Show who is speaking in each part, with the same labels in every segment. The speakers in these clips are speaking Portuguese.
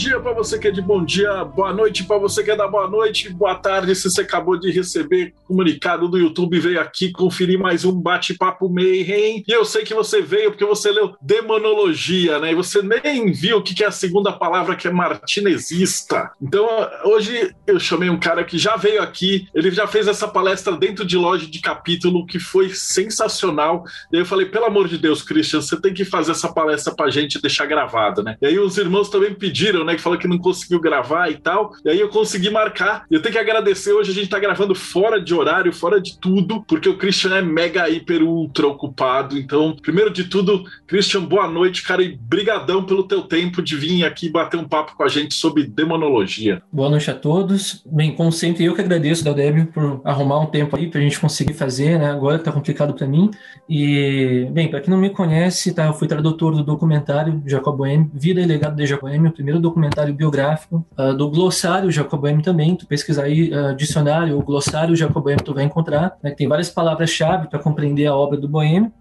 Speaker 1: dia para você que é de bom dia, boa noite para você que é da boa noite, boa tarde se você acabou de receber comunicado do YouTube veio aqui conferir mais um bate-papo Mayhem. E eu sei que você veio porque você leu demonologia, né? E você nem viu o que é a segunda palavra que é martinezista. Então hoje eu chamei um cara que já veio aqui, ele já fez essa palestra dentro de loja de capítulo que foi sensacional. E aí eu falei, pelo amor de Deus, Christian, você tem que fazer essa palestra pra gente deixar gravada, né? E aí os irmãos também pediram né? Que falou que não conseguiu gravar e tal. E aí eu consegui marcar. Eu tenho que agradecer. Hoje a gente tá gravando fora de horário, fora de tudo, porque o Christian é mega, hiper, ultra ocupado. Então, primeiro de tudo, Christian, boa noite, cara, e brigadão pelo teu tempo de vir aqui bater um papo com a gente sobre demonologia.
Speaker 2: Boa noite a todos. Bem, como sempre, eu que agradeço, Débio, por arrumar um tempo aí pra gente conseguir fazer, né? Agora tá complicado para mim. E, bem, para quem não me conhece, tá? Eu fui tradutor do documentário Jacob M, Vida e Legado de Jacob M, o primeiro documentário biográfico, uh, do glossário Jacoboemi também, tu pesquisar aí uh, dicionário ou glossário Jacoboemi, tu vai encontrar, né, tem várias palavras-chave para compreender a obra do Boêmio,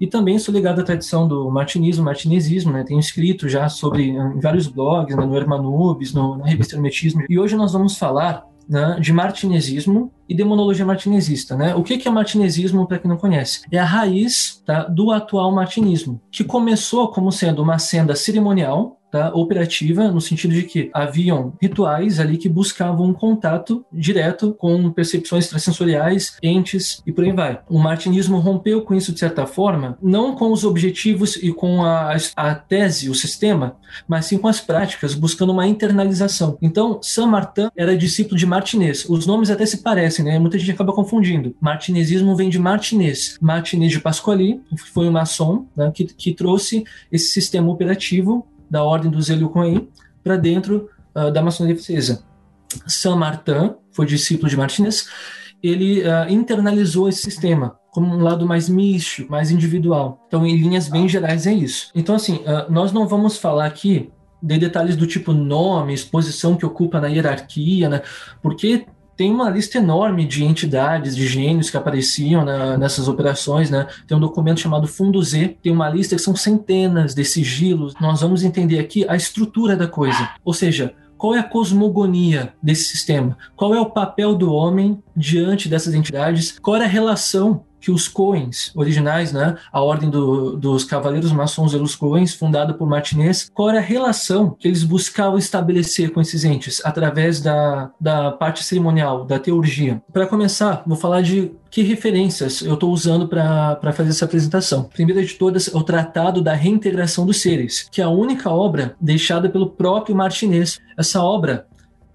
Speaker 2: e também sou ligado à tradição do martinismo, martinesismo, né? Tenho escrito já sobre em vários blogs, né? no Hermanubis, no, na revista Hermetismo. E hoje nós vamos falar né, de martinesismo e demonologia martinesista. Né? O que é martinesismo, para quem não conhece? É a raiz tá, do atual martinismo, que começou como sendo uma senda cerimonial, tá, operativa, no sentido de que haviam rituais ali que buscavam um contato direto com percepções extrasensoriais, entes e por aí vai. O martinismo rompeu com isso de certa forma, não com os objetivos e com a, a tese, o sistema, mas sim com as práticas, buscando uma internalização. Então, Saint Martin era discípulo de Martinez. Os nomes até se parecem, né? Muita gente acaba confundindo. Martinesismo vem de Martinez. Martinez de Pasquali, foi um maçom, né, que, que trouxe esse sistema operativo da ordem dos Eleucoen para dentro uh, da maçonaria francesa. Saint Martin foi discípulo de Martinez, ele uh, internalizou esse sistema como um lado mais místico, mais individual. Então, em linhas bem gerais, é isso. Então, assim, uh, nós não vamos falar aqui de detalhes do tipo nome, exposição que ocupa na hierarquia, né? Porque tem uma lista enorme de entidades, de gênios que apareciam na, nessas operações, né? Tem um documento chamado Fundo Z, tem uma lista que são centenas de sigilos. Nós vamos entender aqui a estrutura da coisa, ou seja, qual é a cosmogonia desse sistema? Qual é o papel do homem diante dessas entidades? Qual é a relação que os Coens originais, né, a ordem do, dos Cavaleiros Maçons e dos Coens, fundada por Martinez, qual era a relação que eles buscavam estabelecer com esses entes através da, da parte cerimonial, da teurgia. Para começar, vou falar de que referências eu estou usando para fazer essa apresentação. Primeira de todas, o Tratado da Reintegração dos Seres, que é a única obra deixada pelo próprio Martinez. Essa obra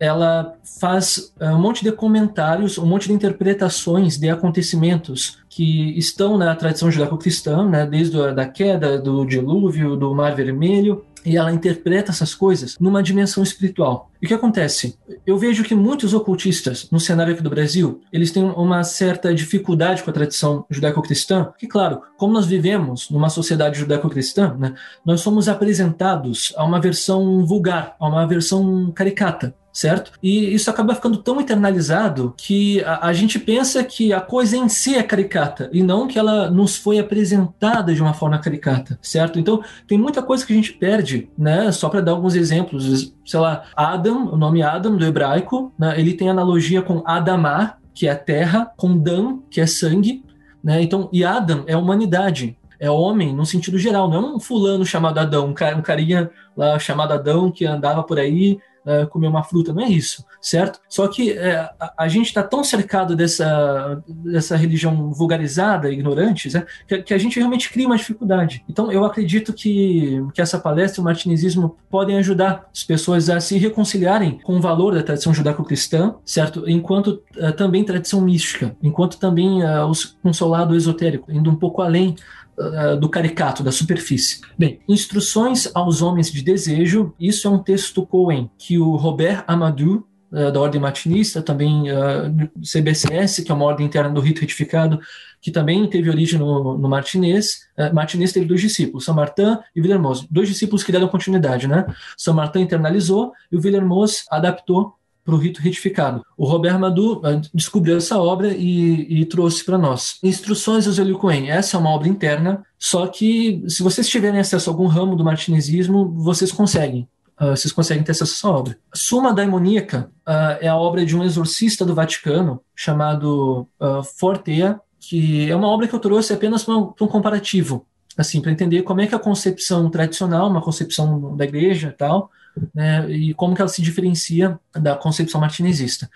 Speaker 2: ela faz uh, um monte de comentários, um monte de interpretações de acontecimentos que estão na tradição judaico-cristã, né, desde a da queda, do dilúvio, do Mar Vermelho, e ela interpreta essas coisas numa dimensão espiritual. E o que acontece? Eu vejo que muitos ocultistas no cenário aqui do Brasil, eles têm uma certa dificuldade com a tradição judaico-cristã, que claro, como nós vivemos numa sociedade judaico-cristã, né, nós somos apresentados a uma versão vulgar, a uma versão caricata certo? E isso acaba ficando tão internalizado que a, a, gente pensa que a coisa em si é caricata e não que ela nos foi apresentada de uma forma caricata, certo? Então tem muita coisa que a gente perde, né? Só para dar alguns exemplos, sei lá, Adam, o nome Adam do hebraico, né? ele tem analogia com Adamá, que é terra, com Dan, que é sangue, né? Então, e Adam é humanidade, é homem no sentido geral, não é um fulano chamado Adão, um, um carinha lá chamado Adão que andava por aí uh, comer uma fruta, não é isso, certo? Só que é, a, a, gente está tão cercado dessa, dessa religião vulgarizada, ignorante, né, que, que, a gente realmente cria uma dificuldade. Então, eu acredito que, que essa palestra, o martinizismo, podem ajudar as pessoas a se reconciliarem com o valor da tradição judaico-cristã, certo? Enquanto uh, também tradição mística, enquanto também os, um seu lado esotérico, indo um pouco além uh, do caricato, da superfície. Bem, Instruções aos Homens de Desejo, isso é um texto Cohen, que o Robert Amadou uh, da ordem martinista, também uh, CBCS, que é uma ordem interna do rito retificado, que também teve origem no, no Martinez. Uh, Martinez teve dois discípulos, São Martin e Villermoz, dois discípulos que deram continuidade, né? São Martin internalizou e o Villermoz adaptou para o rito retificado. O Robert Madu descobriu essa obra e, e trouxe para nós. Instruções do Zélio Cohen. Essa é uma obra interna, só que se vocês tiverem acesso a algum ramo do martinezismo, vocês conseguem. Uh, vocês conseguem ter acesso a essa obra. Suma Daimoníaca uh, é a obra de um exorcista do Vaticano chamado uh, Fortea, que é uma obra que eu trouxe apenas para um, um comparativo, assim, para entender como é que a concepção tradicional, uma concepção da igreja tal, né, e como que ela se diferencia da concepção martinezista.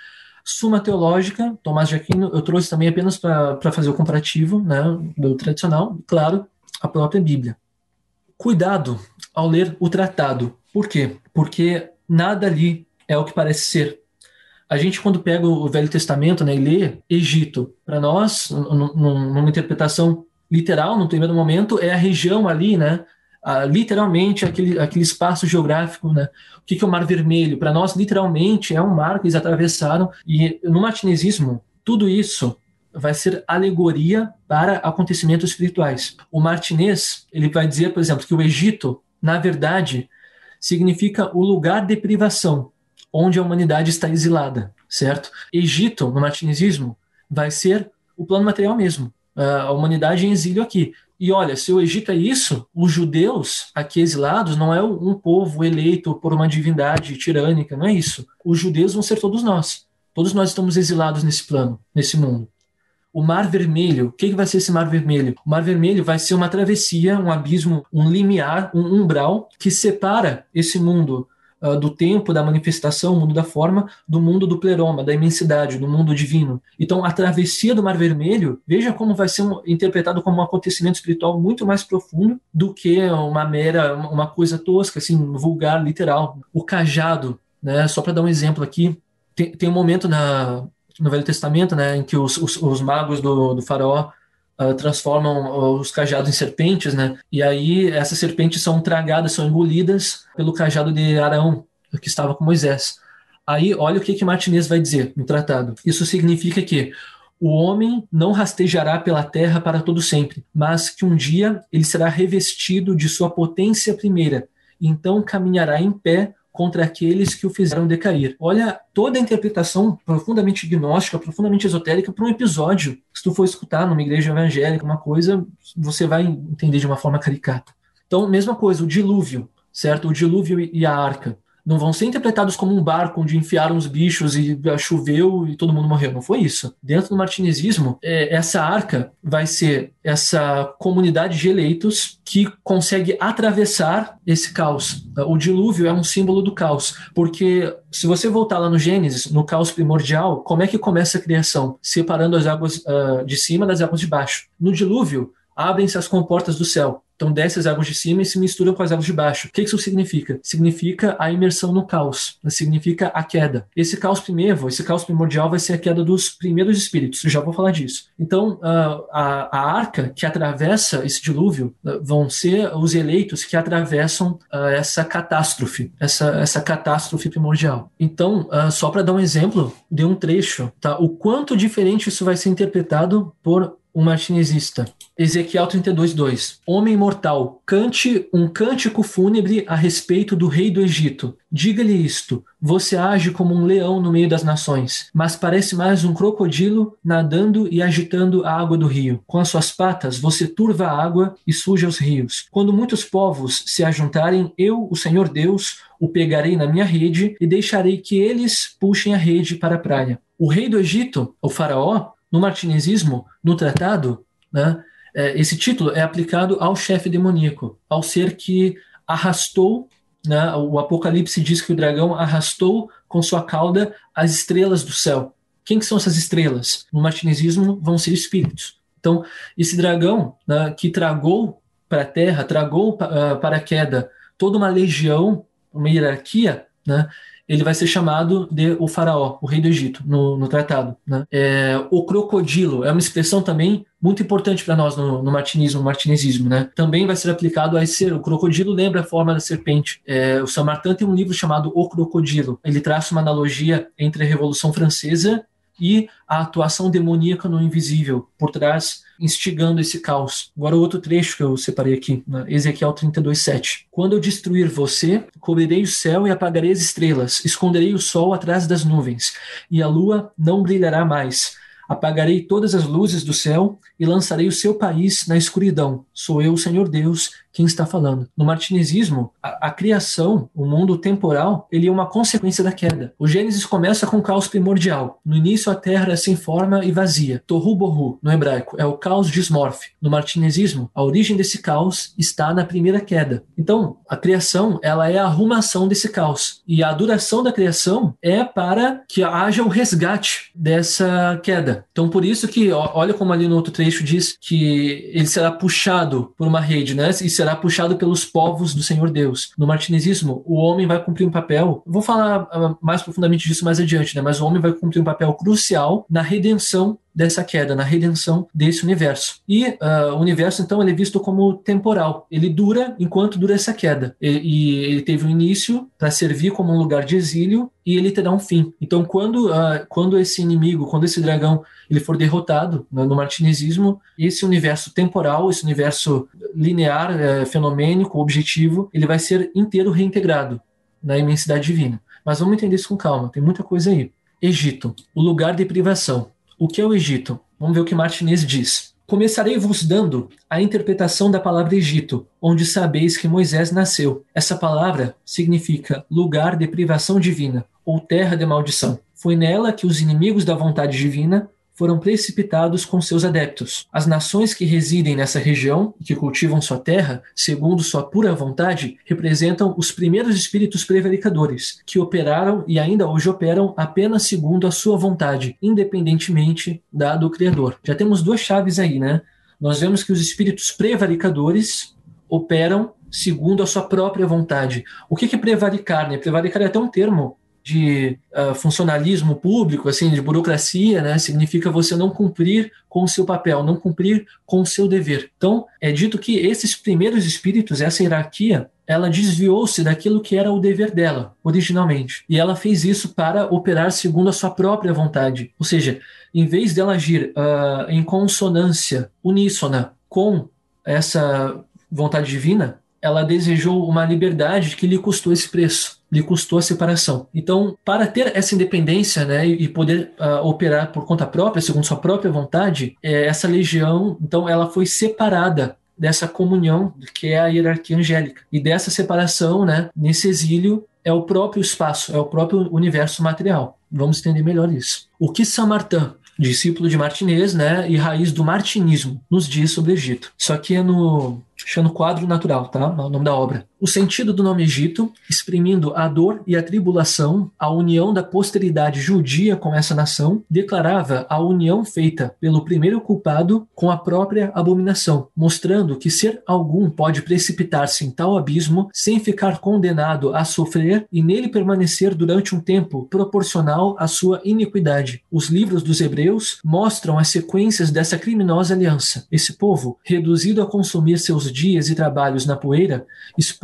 Speaker 2: Suma Teológica, Tomás de Aquino, eu trouxe também apenas para fazer o comparativo né, do tradicional, claro, a própria Bíblia. Cuidado ao ler o tratado. Por quê? Porque nada ali é o que parece ser. A gente, quando pega o Velho Testamento né, e lê Egito, para nós, numa interpretação literal, no primeiro momento, é a região ali, né, literalmente aquele, aquele espaço geográfico, né? O que, que é o Mar Vermelho? Para nós, literalmente, é um mar que eles atravessaram. E no martinezismo, tudo isso vai ser alegoria para acontecimentos espirituais. O martinês, ele vai dizer, por exemplo, que o Egito, na verdade, significa o lugar de privação, onde a humanidade está exilada, certo? Egito, no martinezismo, vai ser o plano material mesmo. A humanidade em exílio aqui. E olha, se o Egito é isso, os judeus aqui exilados não é um povo eleito por uma divindade tirânica, não é isso. Os judeus vão ser todos nós. Todos nós estamos exilados nesse plano, nesse mundo. O Mar Vermelho, o que, vai ser esse Mar Vermelho? O Mar Vermelho vai ser uma travessia, um abismo, um limiar, um umbral que separa esse mundo uh, do tempo, da manifestação, o mundo da forma, do mundo do pleroma, da imensidade, do mundo divino. Então, a travessia do Mar Vermelho, veja como vai ser um, interpretado como um acontecimento espiritual muito mais profundo do que uma mera, uma coisa tosca, assim, vulgar, literal. O cajado, né, só para dar um exemplo aqui, tem, tem um momento na, no Velho Testamento, né, em que os, os, os magos do, do faraó uh, transformam os cajados em serpentes, né? E aí essas serpentes são tragadas, são engolidas pelo cajado de Arão, que estava com Moisés. Aí, olha o que que Martinez vai dizer no tratado. Isso significa que o homem não rastejará pela terra para todo sempre, mas que um dia ele será revestido de sua potência primeira, então caminhará em pé contra aqueles que o fizeram decair. Olha toda a interpretação profundamente gnóstica, profundamente esotérica para um episódio. Se tu for escutar numa igreja evangélica, uma coisa, você vai entender de uma forma caricata. Então, mesma coisa, o dilúvio, certo? O dilúvio e a arca não vão ser interpretados como um barco onde enfiaram os bichos e choveu e todo mundo morreu. Não foi isso. Dentro do martinezismo, é, essa arca vai ser essa comunidade de eleitos que consegue atravessar esse caos. O dilúvio é um símbolo do caos, porque se você voltar lá no Gênesis, no caos primordial, como é que começa a criação? Separando as águas uh, de cima das águas de baixo. No dilúvio, abrem-se as comportas do céu. Então desce as águas de cima e se misturam com as águas de baixo. O que isso significa? Significa a imersão no caos, significa a queda. Esse caos primeiro, esse caos primordial vai ser a queda dos primeiros espíritos, já vou falar disso. Então a, a arca que atravessa esse dilúvio ah, vão ser os eleitos que atravessam uh, essa catástrofe, essa, essa catástrofe primordial. Então, só para dar um exemplo de um trecho, tá? o quanto diferente isso vai ser interpretado por um martinezista. Ezequiel 32, 2. Homem mortal, cante um cântico fúnebre a respeito do rei do Egito. Diga-lhe isto: você age como um leão no meio das nações, mas parece mais um crocodilo nadando e agitando a água do rio. Com as suas patas você turva a água e suja os rios. Quando muitos povos se ajuntarem, eu, o Senhor Deus, o pegarei na minha rede e deixarei que eles puxem a rede para a praia. O rei do Egito, o faraó, no martinezismo, no tratado, né, é, esse título é aplicado ao chefe demoníaco, ao ser que arrastou, né, o Apocalipse diz que o dragão arrastou com sua cauda as estrelas do céu. Quem que são essas estrelas? No martinezismo vão ser espíritos. Então, esse dragão né, que tragou para a terra, tragou uh, para a queda toda uma legião, uma hierarquia, né, ele vai ser chamado de o faraó, o rei do Egito, no, no tratado. Né? É, o crocodilo é uma expressão também muito importante para nós no, no martinismo, no martinesismo, né? Também vai ser aplicado a esse o crocodilo lembra a forma da serpente. É, o Samartan tem um livro chamado O Crocodilo. Ele traça uma analogia entre a Revolução Francesa e a atuação demoníaca no invisível por trás, instigando esse caos. Agora, outro trecho que eu separei aqui, né? Ezequiel 32,7. Quando eu destruir você, cobrirei o céu e apagarei as estrelas, esconderei o sol atrás das nuvens, e a lua não brilhará mais. Apagarei todas as luzes do céu e lançarei o seu país na escuridão. Sou eu, Senhor Deus, quem está falando. No martinesismo, a, a, criação, o mundo temporal, ele é uma consequência da queda. O Gênesis começa com o caos primordial. No início, a terra é sem forma e vazia. Tohu bohu, no hebraico, é o caos dismorfe. No martinesismo, a origem desse caos está na primeira queda. Então, a criação, ela é a arrumação desse caos. E a duração da criação é para que haja o resgate dessa queda. Então, por isso que, olha como ali no outro trecho diz que ele será puxado por uma rede, né? E será será puxado pelos povos do Senhor Deus. No martinesismo, o homem vai cumprir um papel, vou falar ah, mais profundamente disso mais adiante, né? mas o homem vai cumprir um papel crucial na redenção dessa queda, na redenção desse universo. E uh, o universo, então, ele é visto como temporal. Ele dura enquanto dura essa queda. E, e ele teve um início para servir como um lugar de exílio e ele terá um fim. Então, quando, uh, quando esse inimigo, quando esse dragão ele for derrotado no, no esse universo temporal, esse universo linear, uh, fenomênico, objetivo, ele vai ser inteiro reintegrado na imensidade divina. Mas vamos entender isso com calma, tem muita coisa aí. Egito, o lugar de privação. O que é o Egito? Vamos ver o que Martinez diz. Começarei vos dando a interpretação da palavra Egito, onde sabeis que Moisés nasceu. Essa palavra significa lugar de privação divina, ou terra de maldição. Foi nela que os inimigos da vontade divina foram precipitados com seus adeptos. As nações que residem nessa região e que cultivam sua terra, segundo sua pura vontade, representam os primeiros espíritos prevaricadores, que operaram e ainda hoje operam apenas segundo a sua vontade, independentemente da do Criador. Já temos duas chaves aí, né? Nós vemos que os espíritos prevaricadores operam segundo a sua própria vontade. O que é prevaricar? Né? Prevaricar é até um termo de uh, funcionalismo público, assim, de burocracia, né, significa você não cumprir com o seu papel, não cumprir com o seu dever. Então, é dito que esses primeiros espíritos, essa hierarquia, ela desviou-se daquilo que era o dever dela, originalmente. E ela fez isso para operar segundo a sua própria vontade. Ou seja, em vez dela agir uh, em consonância uníssona com essa vontade divina, ela desejou uma liberdade que lhe custou esse preço, lhe custou a separação. Então, para ter essa independência né, e poder uh, operar por conta própria, segundo sua própria vontade, é, essa legião, então, ela foi separada dessa comunhão que é a hierarquia angélica. E dessa separação, né, nesse exílio, é o próprio espaço, é o próprio universo material. Vamos entender melhor isso. O que Samartã, discípulo de Martinez, né, e raiz do martinismo, nos diz sobre o Egito. Isso aqui é no chama quadro natural, tá? É o nome da obra. O sentido do nome Egito, exprimindo a dor e a tribulação, a união da posteridade judia com essa nação, declarava a união feita pelo primeiro culpado com a própria abominação, mostrando que ser algum pode precipitar-se em tal abismo sem ficar condenado a sofrer e nele permanecer durante um tempo proporcional à sua iniquidade. Os livros dos Hebreus mostram as sequências dessa criminosa aliança. Esse povo, reduzido a consumir seus dias e trabalhos na poeira,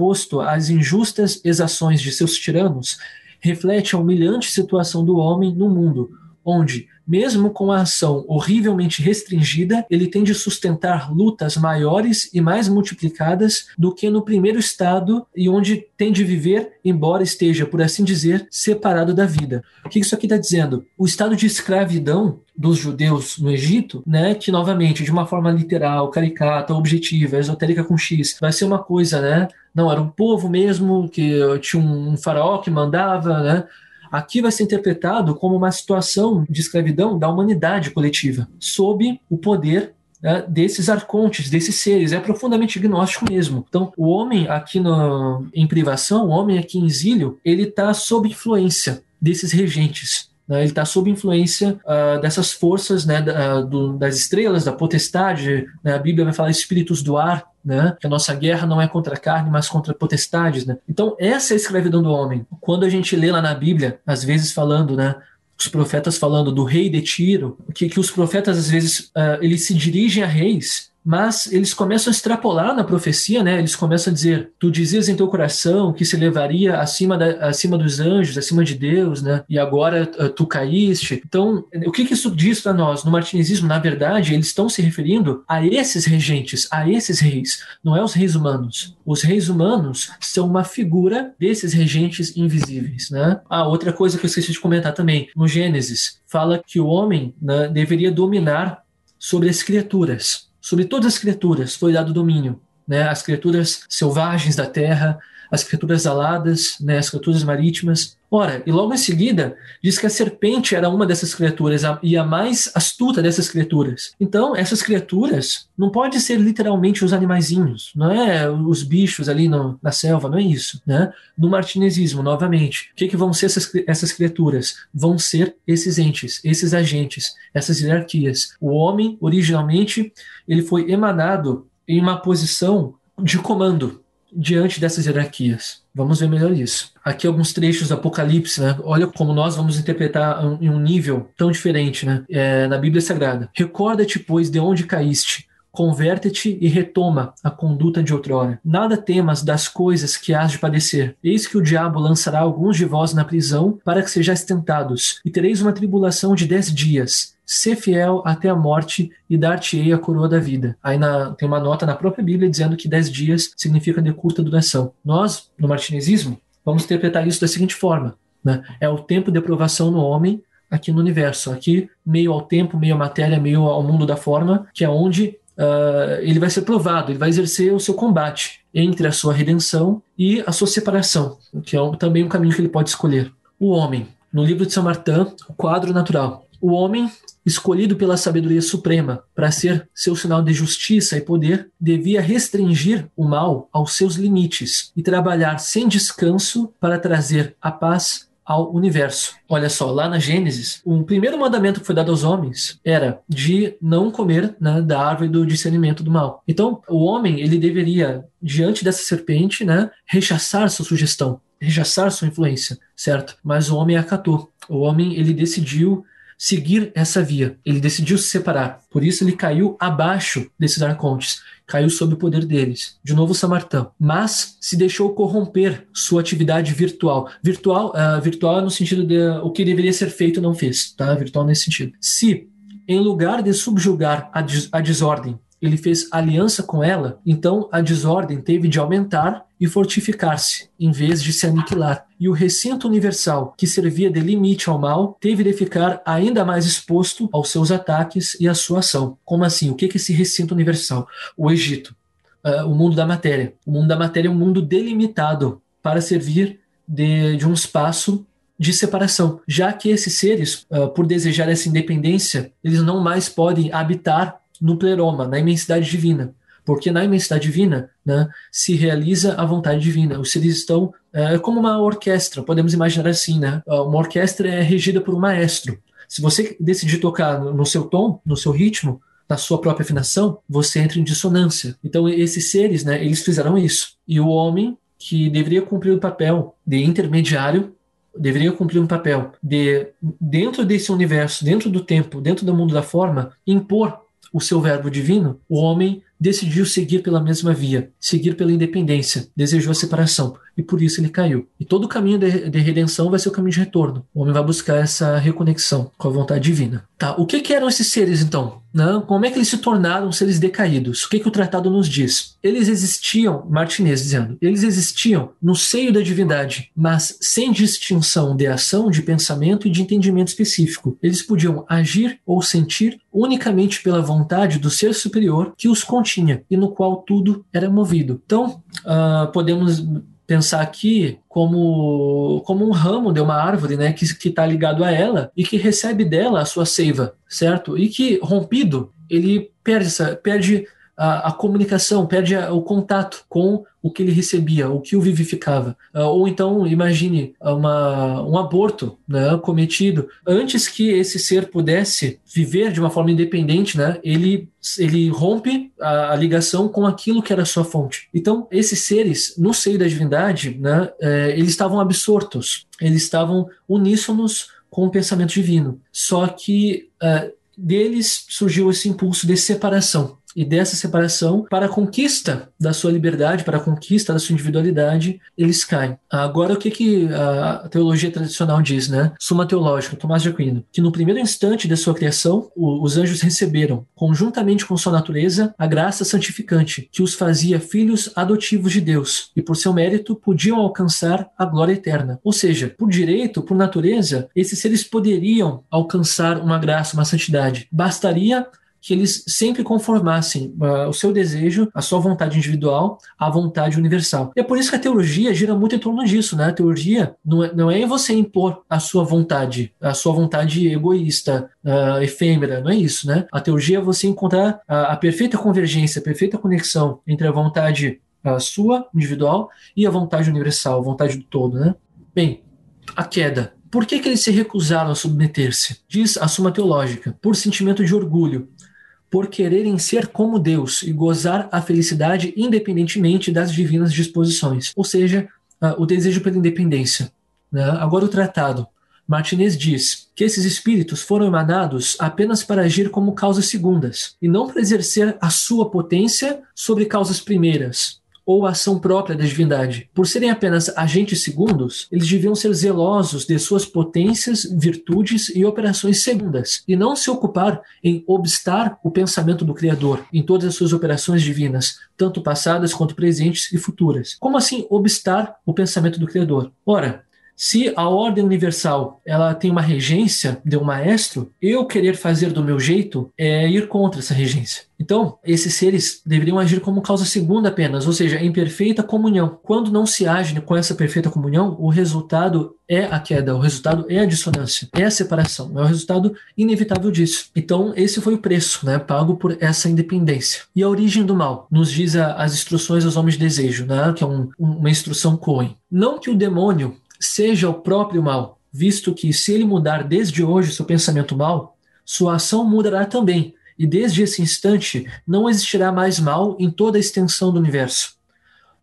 Speaker 2: exposto às injustas exações de seus tiranos, reflete a humilhante situação do homem no mundo, onde, mesmo com a ação horrivelmente restringida, ele tem de sustentar lutas maiores e mais multiplicadas do que no primeiro estado e onde tem de viver, embora esteja, por assim dizer, separado da vida. O que isso aqui está dizendo? O estado de escravidão dos judeus no Egito, né, que novamente, de uma forma literal, caricata, objetiva, esotérica com X, vai ser uma coisa, né? Não, era um povo mesmo que tinha um faraó que mandava, né? Aqui vai ser interpretado como uma situação de escravidão da humanidade coletiva, sob o poder né, desses arcontes, desses seres. É profundamente gnóstico mesmo. Então, o homem aqui no, em privação, o homem aqui em exílio, ele está sob influência desses regentes Né? Ele está sob influência uh, dessas forças né, da, do, das estrelas, da potestade. Né? A Bíblia vai falar espíritos do ar, né? Que a nossa guerra não é contra a carne, mas contra potestades, né? Então, essa é a escravidão do homem. Quando a gente lê lá na Bíblia, às vezes falando, né? Os profetas falando do rei de Tiro, que, que os profetas às vezes uh, eles se dirigem a reis mas eles começam a extrapolar na profecia, né? Eles começam a dizer: Tu dizias em teu coração que se levaria acima, da, acima dos anjos, acima de Deus, né? E agora uh, tu caíste. Então, o que, que isso diz para nós? No martinezismo, na verdade, eles estão se referindo a esses regentes, a esses reis, não é os reis humanos. Os reis humanos são uma figura desses regentes invisíveis, né? Ah, outra coisa que eu esqueci de comentar também, no Gênesis, fala que o homem né, deveria dominar sobre as criaturas sobre todas as criaturas foi dado domínio, né? As criaturas selvagens da terra, as criaturas aladas, né? As criaturas marítimas. Ora, e logo em seguida, diz que a serpente era uma dessas criaturas e a mais astuta dessas criaturas. Então, essas criaturas não podem ser literalmente os animaizinhos, não é os bichos ali no, na selva, não é isso. Né? No martinezismo, novamente, o que, que vão ser essas, essas criaturas? Vão ser esses entes, esses agentes, essas hierarquias. O homem, originalmente, ele foi emanado em uma posição de comando diante dessas hierarquias. Vamos ver melhor isso. Aqui alguns trechos do Apocalipse, né? Olha como nós vamos interpretar em um nível tão diferente, né? É, na Bíblia Sagrada. Recorda-te, pois, de onde caíste. Converte-te e retoma a conduta de outrora. Nada temas das coisas que hás de padecer. Eis que o diabo lançará alguns de vós na prisão para que sejais tentados, e tereis uma tribulação de dez dias. Ser fiel até a morte e dar-te-ei a coroa da vida. Aí na, tem uma nota na própria Bíblia dizendo que dez dias significa de curta duração. Nós, no martinezismo, vamos interpretar isso da seguinte forma: né? é o tempo de aprovação no homem aqui no universo, aqui meio ao tempo, meio à matéria, meio ao mundo da forma, que é onde uh, ele vai ser provado, ele vai exercer o seu combate entre a sua redenção e a sua separação, que é também um caminho que ele pode escolher. O homem, no livro de São Martin, o quadro natural. O homem escolhido pela sabedoria suprema para ser seu sinal de justiça e poder, devia restringir o mal aos seus limites e trabalhar sem descanso para trazer a paz ao universo. Olha só, lá na Gênesis, o primeiro mandamento que foi dado aos homens era de não comer né, da árvore do discernimento do mal. Então, o homem ele deveria, diante dessa serpente, né, rechaçar sua sugestão, rechaçar sua influência, certo? Mas o homem acatou. O homem ele decidiu seguir essa via. Ele decidiu se separar. Por isso ele caiu abaixo desses arcontes, caiu sob o poder deles. De novo Samartã. Mas se deixou corromper sua atividade virtual. Virtual, uh, virtual no sentido de uh, o que deveria ser feito não fez, tá? Virtual nesse sentido. Se em lugar de subjugar a, des a desordem ele fez aliança com ela, então a desordem teve de aumentar e fortificar-se, em vez de se aniquilar. E o recinto universal, que servia de limite ao mal, teve de ficar ainda mais exposto aos seus ataques e à sua ação. Como assim? O que é esse recinto universal? O Egito, uh, o mundo da matéria. O mundo da matéria é um mundo delimitado para servir de, de um espaço de separação, já que esses seres, uh, por desejar essa independência, eles não mais podem habitar no pleroma, na imensidade divina. Porque na imensidade divina né, se realiza a vontade divina. Os seres estão. É, é como uma orquestra, podemos imaginar assim, né? Uma orquestra é regida por um maestro. Se você decidir tocar no seu tom, no seu ritmo, na sua própria afinação, você entra em dissonância. Então, esses seres, né, eles fizeram isso. E o homem, que deveria cumprir o papel de intermediário, deveria cumprir um papel de, dentro desse universo, dentro do tempo, dentro do mundo da forma, impor o seu verbo divino, o homem decidiu seguir pela mesma via, seguir pela independência, desejou a separação e por isso ele caiu. E todo o caminho de, de redenção vai ser o caminho de retorno. O homem vai buscar essa reconexão com a vontade divina. Tá, o que, que eram esses seres então? Não, como é que eles se tornaram seres decaídos? O que, que o tratado nos diz? Eles existiam, Martinez dizendo, eles existiam no seio da divindade, mas sem distinção de ação, de pensamento e de entendimento específico. Eles podiam agir ou sentir unicamente pela vontade do ser superior que os continha e no qual tudo era movido. Então, uh, podemos pensar aqui como, como um ramo de uma árvore, né, que está ligado a ela e que recebe dela a sua seiva, certo? E que rompido, ele perde, perde a, a comunicação, perde o contato com o que ele recebia, o que o vivificava. Uh, ou então, imagine uma, um aborto né, cometido. Antes que esse ser pudesse viver de uma forma independente, né, ele, ele rompe a, a ligação com aquilo que era sua fonte. Então, esses seres, no seio da divindade, né, é, eles estavam absortos, eles estavam uníssonos com o pensamento divino. Só que uh, deles surgiu esse impulso de separação e dessa separação, para a conquista da sua liberdade, para a conquista da sua individualidade, eles caem. Agora, o que, que a teologia tradicional diz, né? Suma teológica, Tomás de Aquino, que no primeiro instante de sua criação, os anjos receberam, conjuntamente com sua natureza, a graça santificante, que os fazia filhos adotivos de Deus, e por seu mérito podiam alcançar a glória eterna. Ou seja, por direito, por natureza, esses seres poderiam alcançar uma graça, uma santidade. Bastaria que eles sempre conformassem uh, o seu desejo, a sua vontade individual, à vontade universal. E é por isso que a teologia gira muito em torno disso, né? A teologia não é, não é você impor a sua vontade, a sua vontade egoísta, uh, efêmera, não é isso, né? A teologia é você encontrar a, a perfeita convergência, a perfeita conexão entre a vontade a sua, individual, e a vontade universal, a vontade do todo, né? Bem, a queda. Por que, que eles se recusaram a submeter-se? Diz a Suma Teológica, por sentimento de orgulho, por quererem ser como Deus e gozar a felicidade independentemente das divinas disposições, ou seja, uh, o desejo pela independência. Né? Agora, o tratado. Martinez diz que esses espíritos foram emanados apenas para agir como causas segundas, e não para exercer a sua potência sobre causas primeiras, ou ação própria da divindade. Por serem apenas agentes segundos, eles deviam ser zelosos de suas potências, virtudes e operações segundas, e não se ocupar em obstar o pensamento do Criador em todas as suas operações divinas, tanto passadas quanto presentes e futuras. Como assim obstar o pensamento do Criador? Ora, se a ordem universal ela tem uma regência de um maestro, eu querer fazer do meu jeito é ir contra essa regência. Então, esses seres deveriam agir como causa segunda apenas, ou seja, em perfeita comunhão. Quando não se age com essa perfeita comunhão, o resultado é a queda, o resultado é a dissonância, é a separação, é o resultado inevitável disso. Então, esse foi o preço né, pago por essa independência. E a origem do mal, nos diz a, as instruções aos homens de desejo, né, que é um, uma instrução Cohen. Não que o demônio seja o próprio mal, visto que se ele mudar desde hoje seu pensamento mal, sua ação mudará também, e desde esse instante não existirá mais mal em toda a extensão do universo.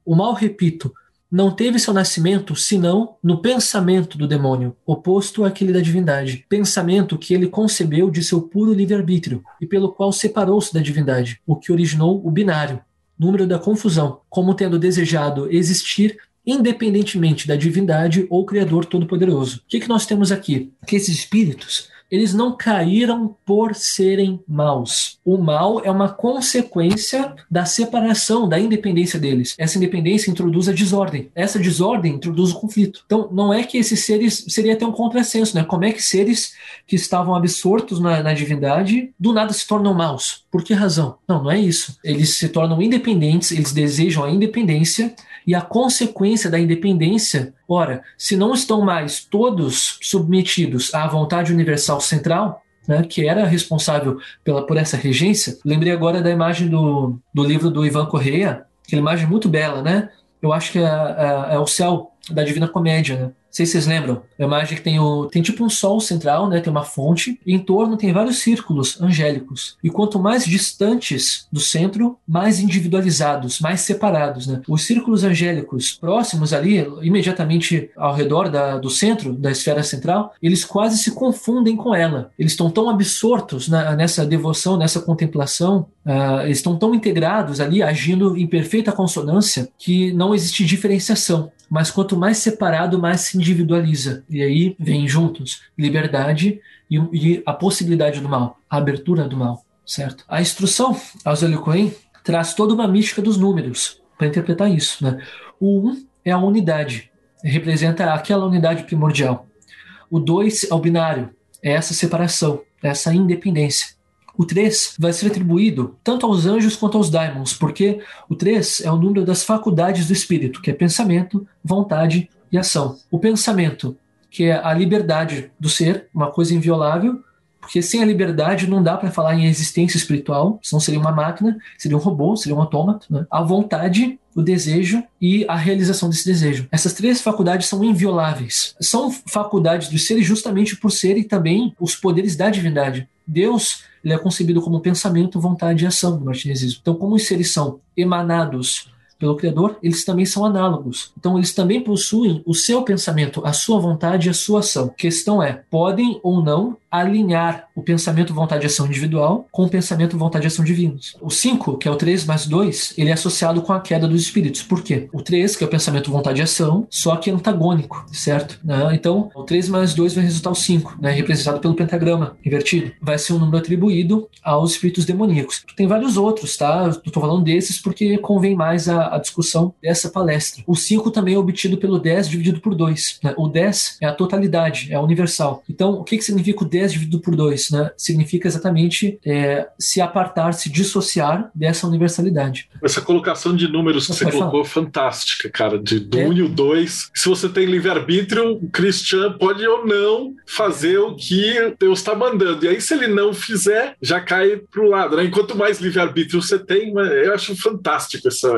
Speaker 2: O mal, repito, não teve seu nascimento senão no pensamento do demônio, oposto àquele da divindade, pensamento que ele concebeu de seu puro livre-arbítrio e pelo qual separou-se da divindade, o que originou o binário, número da confusão, como tendo desejado existir independentemente da divindade ou Criador Todo-Poderoso. O que, que nós temos aqui? Que esses espíritos eles não caíram por serem maus. O mal é uma consequência da separação, da independência deles. Essa independência introduz a desordem. Essa desordem introduz o conflito. Então, não é que esses seres seria até um contrassenso, né? Como é que seres que estavam absortos na, na divindade do nada se tornam maus? Por que razão? Não, não é isso. Eles se tornam independentes, eles desejam a independência e a consequência da independência, ora, se não estão mais todos submetidos à vontade universal central, né, que era responsável pela, por essa regência, lembrei agora da imagem do, do livro do Ivan Correia, aquela imagem muito bela, né? Eu acho que é, é, é o céu da Divina Comédia, né? Sei se vocês lembram. É a imagem que tem, o, tem tipo um sol central, né? Tem uma fonte. E em torno tem vários círculos angélicos. E quanto mais distantes do centro, mais individualizados, mais separados, né? Os círculos angélicos próximos ali, imediatamente ao redor da, do centro, da esfera central, eles quase se confundem com ela. Eles estão tão absortos na, nessa devoção, nessa contemplação, uh, eles estão tão integrados ali, agindo em perfeita consonância, que não existe diferenciação mas quanto mais separado, mais se individualiza. E aí vem juntos liberdade e, e a possibilidade do mal, a abertura do mal, certo? A instrução aos Cohen traz toda uma mística dos números para interpretar isso. Né? O 1 um é a unidade, representa aquela unidade primordial. O 2 é o binário, é essa separação, essa independência. O 3 vai ser atribuído tanto aos anjos quanto aos daimons, porque o 3 é o número das faculdades do espírito, que é pensamento, vontade e ação. O pensamento, que é a liberdade do ser, uma coisa inviolável, Porque sem a liberdade não dá para falar em existência espiritual, senão seria uma máquina, seria um robô, seria um autômato. Né? A vontade o desejo e a realização desse desejo. Essas três faculdades são invioláveis. São faculdades dos seres justamente por serem também os poderes da divindade. Deus ele é concebido como pensamento, vontade e ação no martinezismo. Então, como os seres são emanados pelo Criador, eles também são análogos. Então, eles também possuem o seu pensamento, a sua vontade e a sua ação. A questão é: podem ou não alinhar o pensamento, vontade e ação individual com o pensamento, vontade e ação divinos. O 5, que é o 3 mais 2, ele é associado com a queda dos espíritos. Por quê? O 3, que é o pensamento, vontade e ação, só que antagônico, certo? Né? Então, o 3 mais 2 vai resultar o 5, né? representado pelo pentagrama invertido. Vai ser um número atribuído aos espíritos demoníacos. Tem vários outros, tá? Eu tô falando desses porque convém mais a, a discussão dessa palestra. O 5 também é obtido pelo 10 dividido por 2. Né? O 10 é a totalidade, é a universal. Então, o que, que significa o 10 10 dividido por 2, né? Significa exatamente é, se apartar, se dissociar dessa universalidade.
Speaker 1: Essa colocação de números que você colocou, falar. fantástica, cara, de do 1 é. e o 2. Se você tem livre-arbítrio, o Christian pode ou não fazer o que Deus está mandando. E aí, se ele não fizer, já cai para o lado. Né? Enquanto mais livre-arbítrio você tem, eu acho fantástico essa,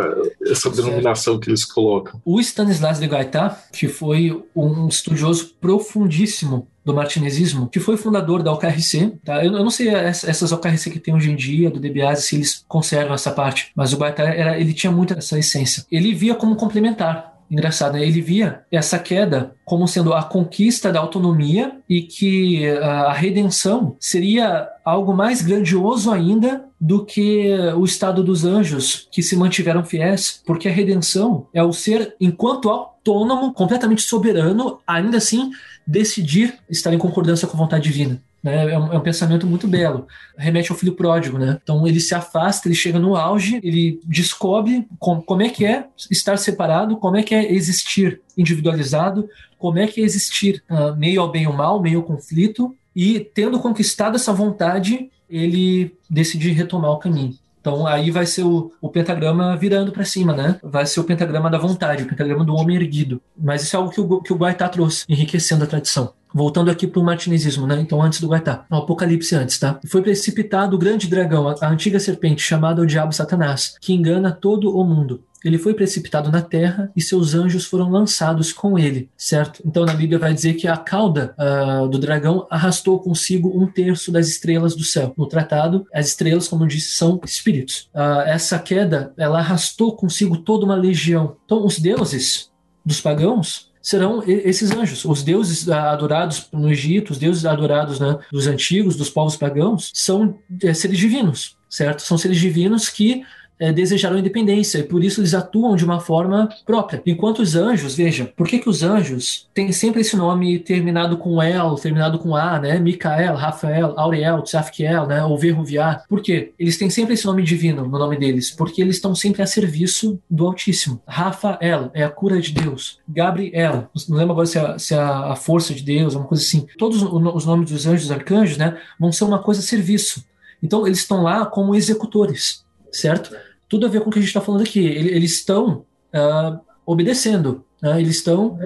Speaker 1: essa denominação que eles colocam.
Speaker 2: O Stanislas de Gaetá, que foi um estudioso profundíssimo do martinezismo, que foi fundador da OKRC. Tá? Eu, eu, não sei essas OKRC que tem hoje em dia, do DBAS, se eles conservam essa parte, mas o Baita era, ele tinha muito essa essência. Ele via como complementar. Engraçado, né? ele via essa queda como sendo a conquista da autonomia e que ah, a redenção seria algo mais grandioso ainda do que o estado dos anjos que se mantiveram fiéis, porque a redenção é o ser enquanto autônomo, completamente soberano, ainda assim decidir estar em concordância com a vontade divina. Né? É, um, é, um, pensamento muito belo. Remete ao filho pródigo, né? Então ele se afasta, ele chega no auge, ele descobre com, como é que é estar separado, como é que é existir individualizado, como é que é existir uh, meio ao bem ao mal, meio ao conflito, e tendo conquistado essa vontade, ele decide retomar o caminho. Então aí vai ser o, o pentagrama virando para cima, né? Vai ser o pentagrama da vontade, o pentagrama do homem erguido. Mas isso é algo que o, que o Guaitá trouxe, enriquecendo a tradição. Voltando aqui para o martinezismo, né? Então, antes do Guaitá, o Apocalipse antes, tá? Foi precipitado o grande dragão, a, a antiga serpente, chamada o Diabo Satanás, que engana todo o mundo ele foi precipitado na terra e seus anjos foram lançados com ele, certo? Então na Bíblia vai dizer que a cauda uh, do dragão arrastou consigo um terço das estrelas do céu. No tratado, as estrelas, como eu disse, são espíritos. Uh, essa queda, ela arrastou consigo toda uma legião. Então os deuses dos pagãos serão esses anjos. Os deuses adorados no Egito, os deuses adorados né, dos antigos, dos povos pagãos, são é, seres divinos, certo? São seres divinos que é, desejaram independência e por isso eles atuam de uma forma própria. Enquanto os anjos, veja, por que, que os anjos têm sempre esse nome terminado com El, terminado com A, né? Micael, Rafael, Auriel, Tzafkiel, né? Ou Verruviar. Por quê? Eles têm sempre esse nome divino no nome deles, porque eles estão sempre a serviço do Altíssimo. Rafael é a cura de Deus. Gabriel, não lembro agora se é, se é a força de Deus, uma coisa assim. Todos os nomes dos anjos e arcanjos, né? Vão ser uma coisa a serviço. Então eles estão lá como executores, certo? Tudo a ver com o que a gente está falando aqui. Eles estão uh, obedecendo, né? eles estão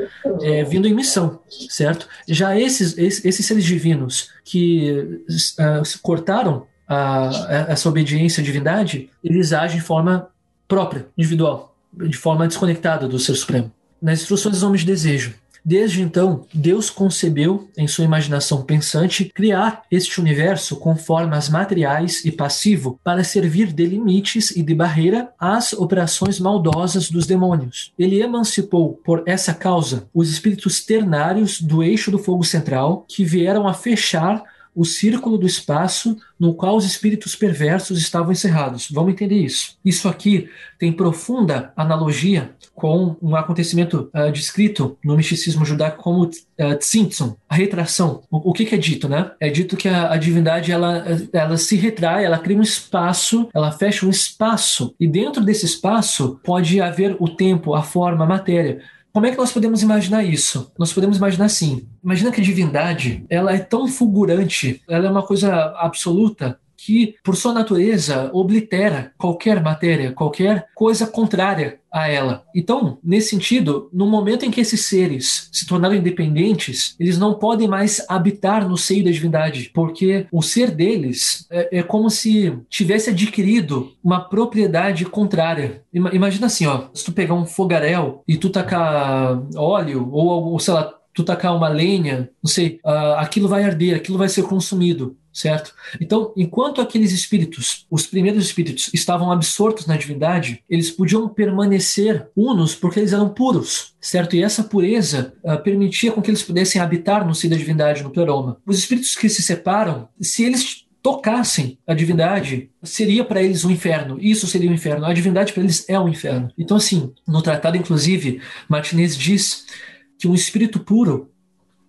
Speaker 2: é, vindo em missão, certo? Já esses, esses, seres divinos que uh, cortaram a, essa obediência à divindade, eles agem de forma própria, individual, de forma desconectada do Ser Supremo. Nas instruções dos homens de desejo, Desde então, Deus concebeu, em sua imaginação pensante, criar este universo com formas materiais e passivo para servir de limites e de barreira às operações maldosas dos demônios. Ele emancipou, por essa causa, os espíritos ternários do eixo do fogo central, que vieram a fechar o círculo do espaço no qual os espíritos perversos estavam encerrados. Vamos entender isso. Isso aqui tem profunda analogia com um acontecimento uh, descrito no misticismo judaico como uh, tzimtzum, a retração. O, o que, que, é dito, né? É dito que a, a, divindade ela, ela se retrai, ela cria um espaço, ela fecha um espaço e dentro desse espaço pode haver o tempo, a forma, a matéria. Como é que nós podemos imaginar isso? Nós podemos imaginar assim: imagina que a divindade ela é tão fulgurante, ela é uma coisa absoluta, que, por sua natureza, oblitera qualquer matéria, qualquer coisa contrária a ela. Então, nesse sentido, no momento em que esses seres se tornaram independentes, eles não podem mais habitar no seio da divindade, porque o ser deles é, é como se tivesse adquirido uma propriedade contrária. Imagina assim, ó, se tu pegar um fogaréu e tu tacar óleo ou, ou sei lá, tu tacar uma lenha, não sei, uh, aquilo vai arder, aquilo vai ser consumido certo? Então, enquanto aqueles espíritos, os primeiros espíritos, estavam absortos na divindade, eles podiam permanecer unos porque eles eram puros, certo? E essa pureza uh, permitia com que eles pudessem habitar no seio da divindade, no pleroma. Os espíritos que se separam, se eles tocassem a divindade, seria para eles um inferno. Isso seria um inferno. A divindade para eles é um inferno. Então, assim, no tratado, inclusive, Martinez diz que um espírito puro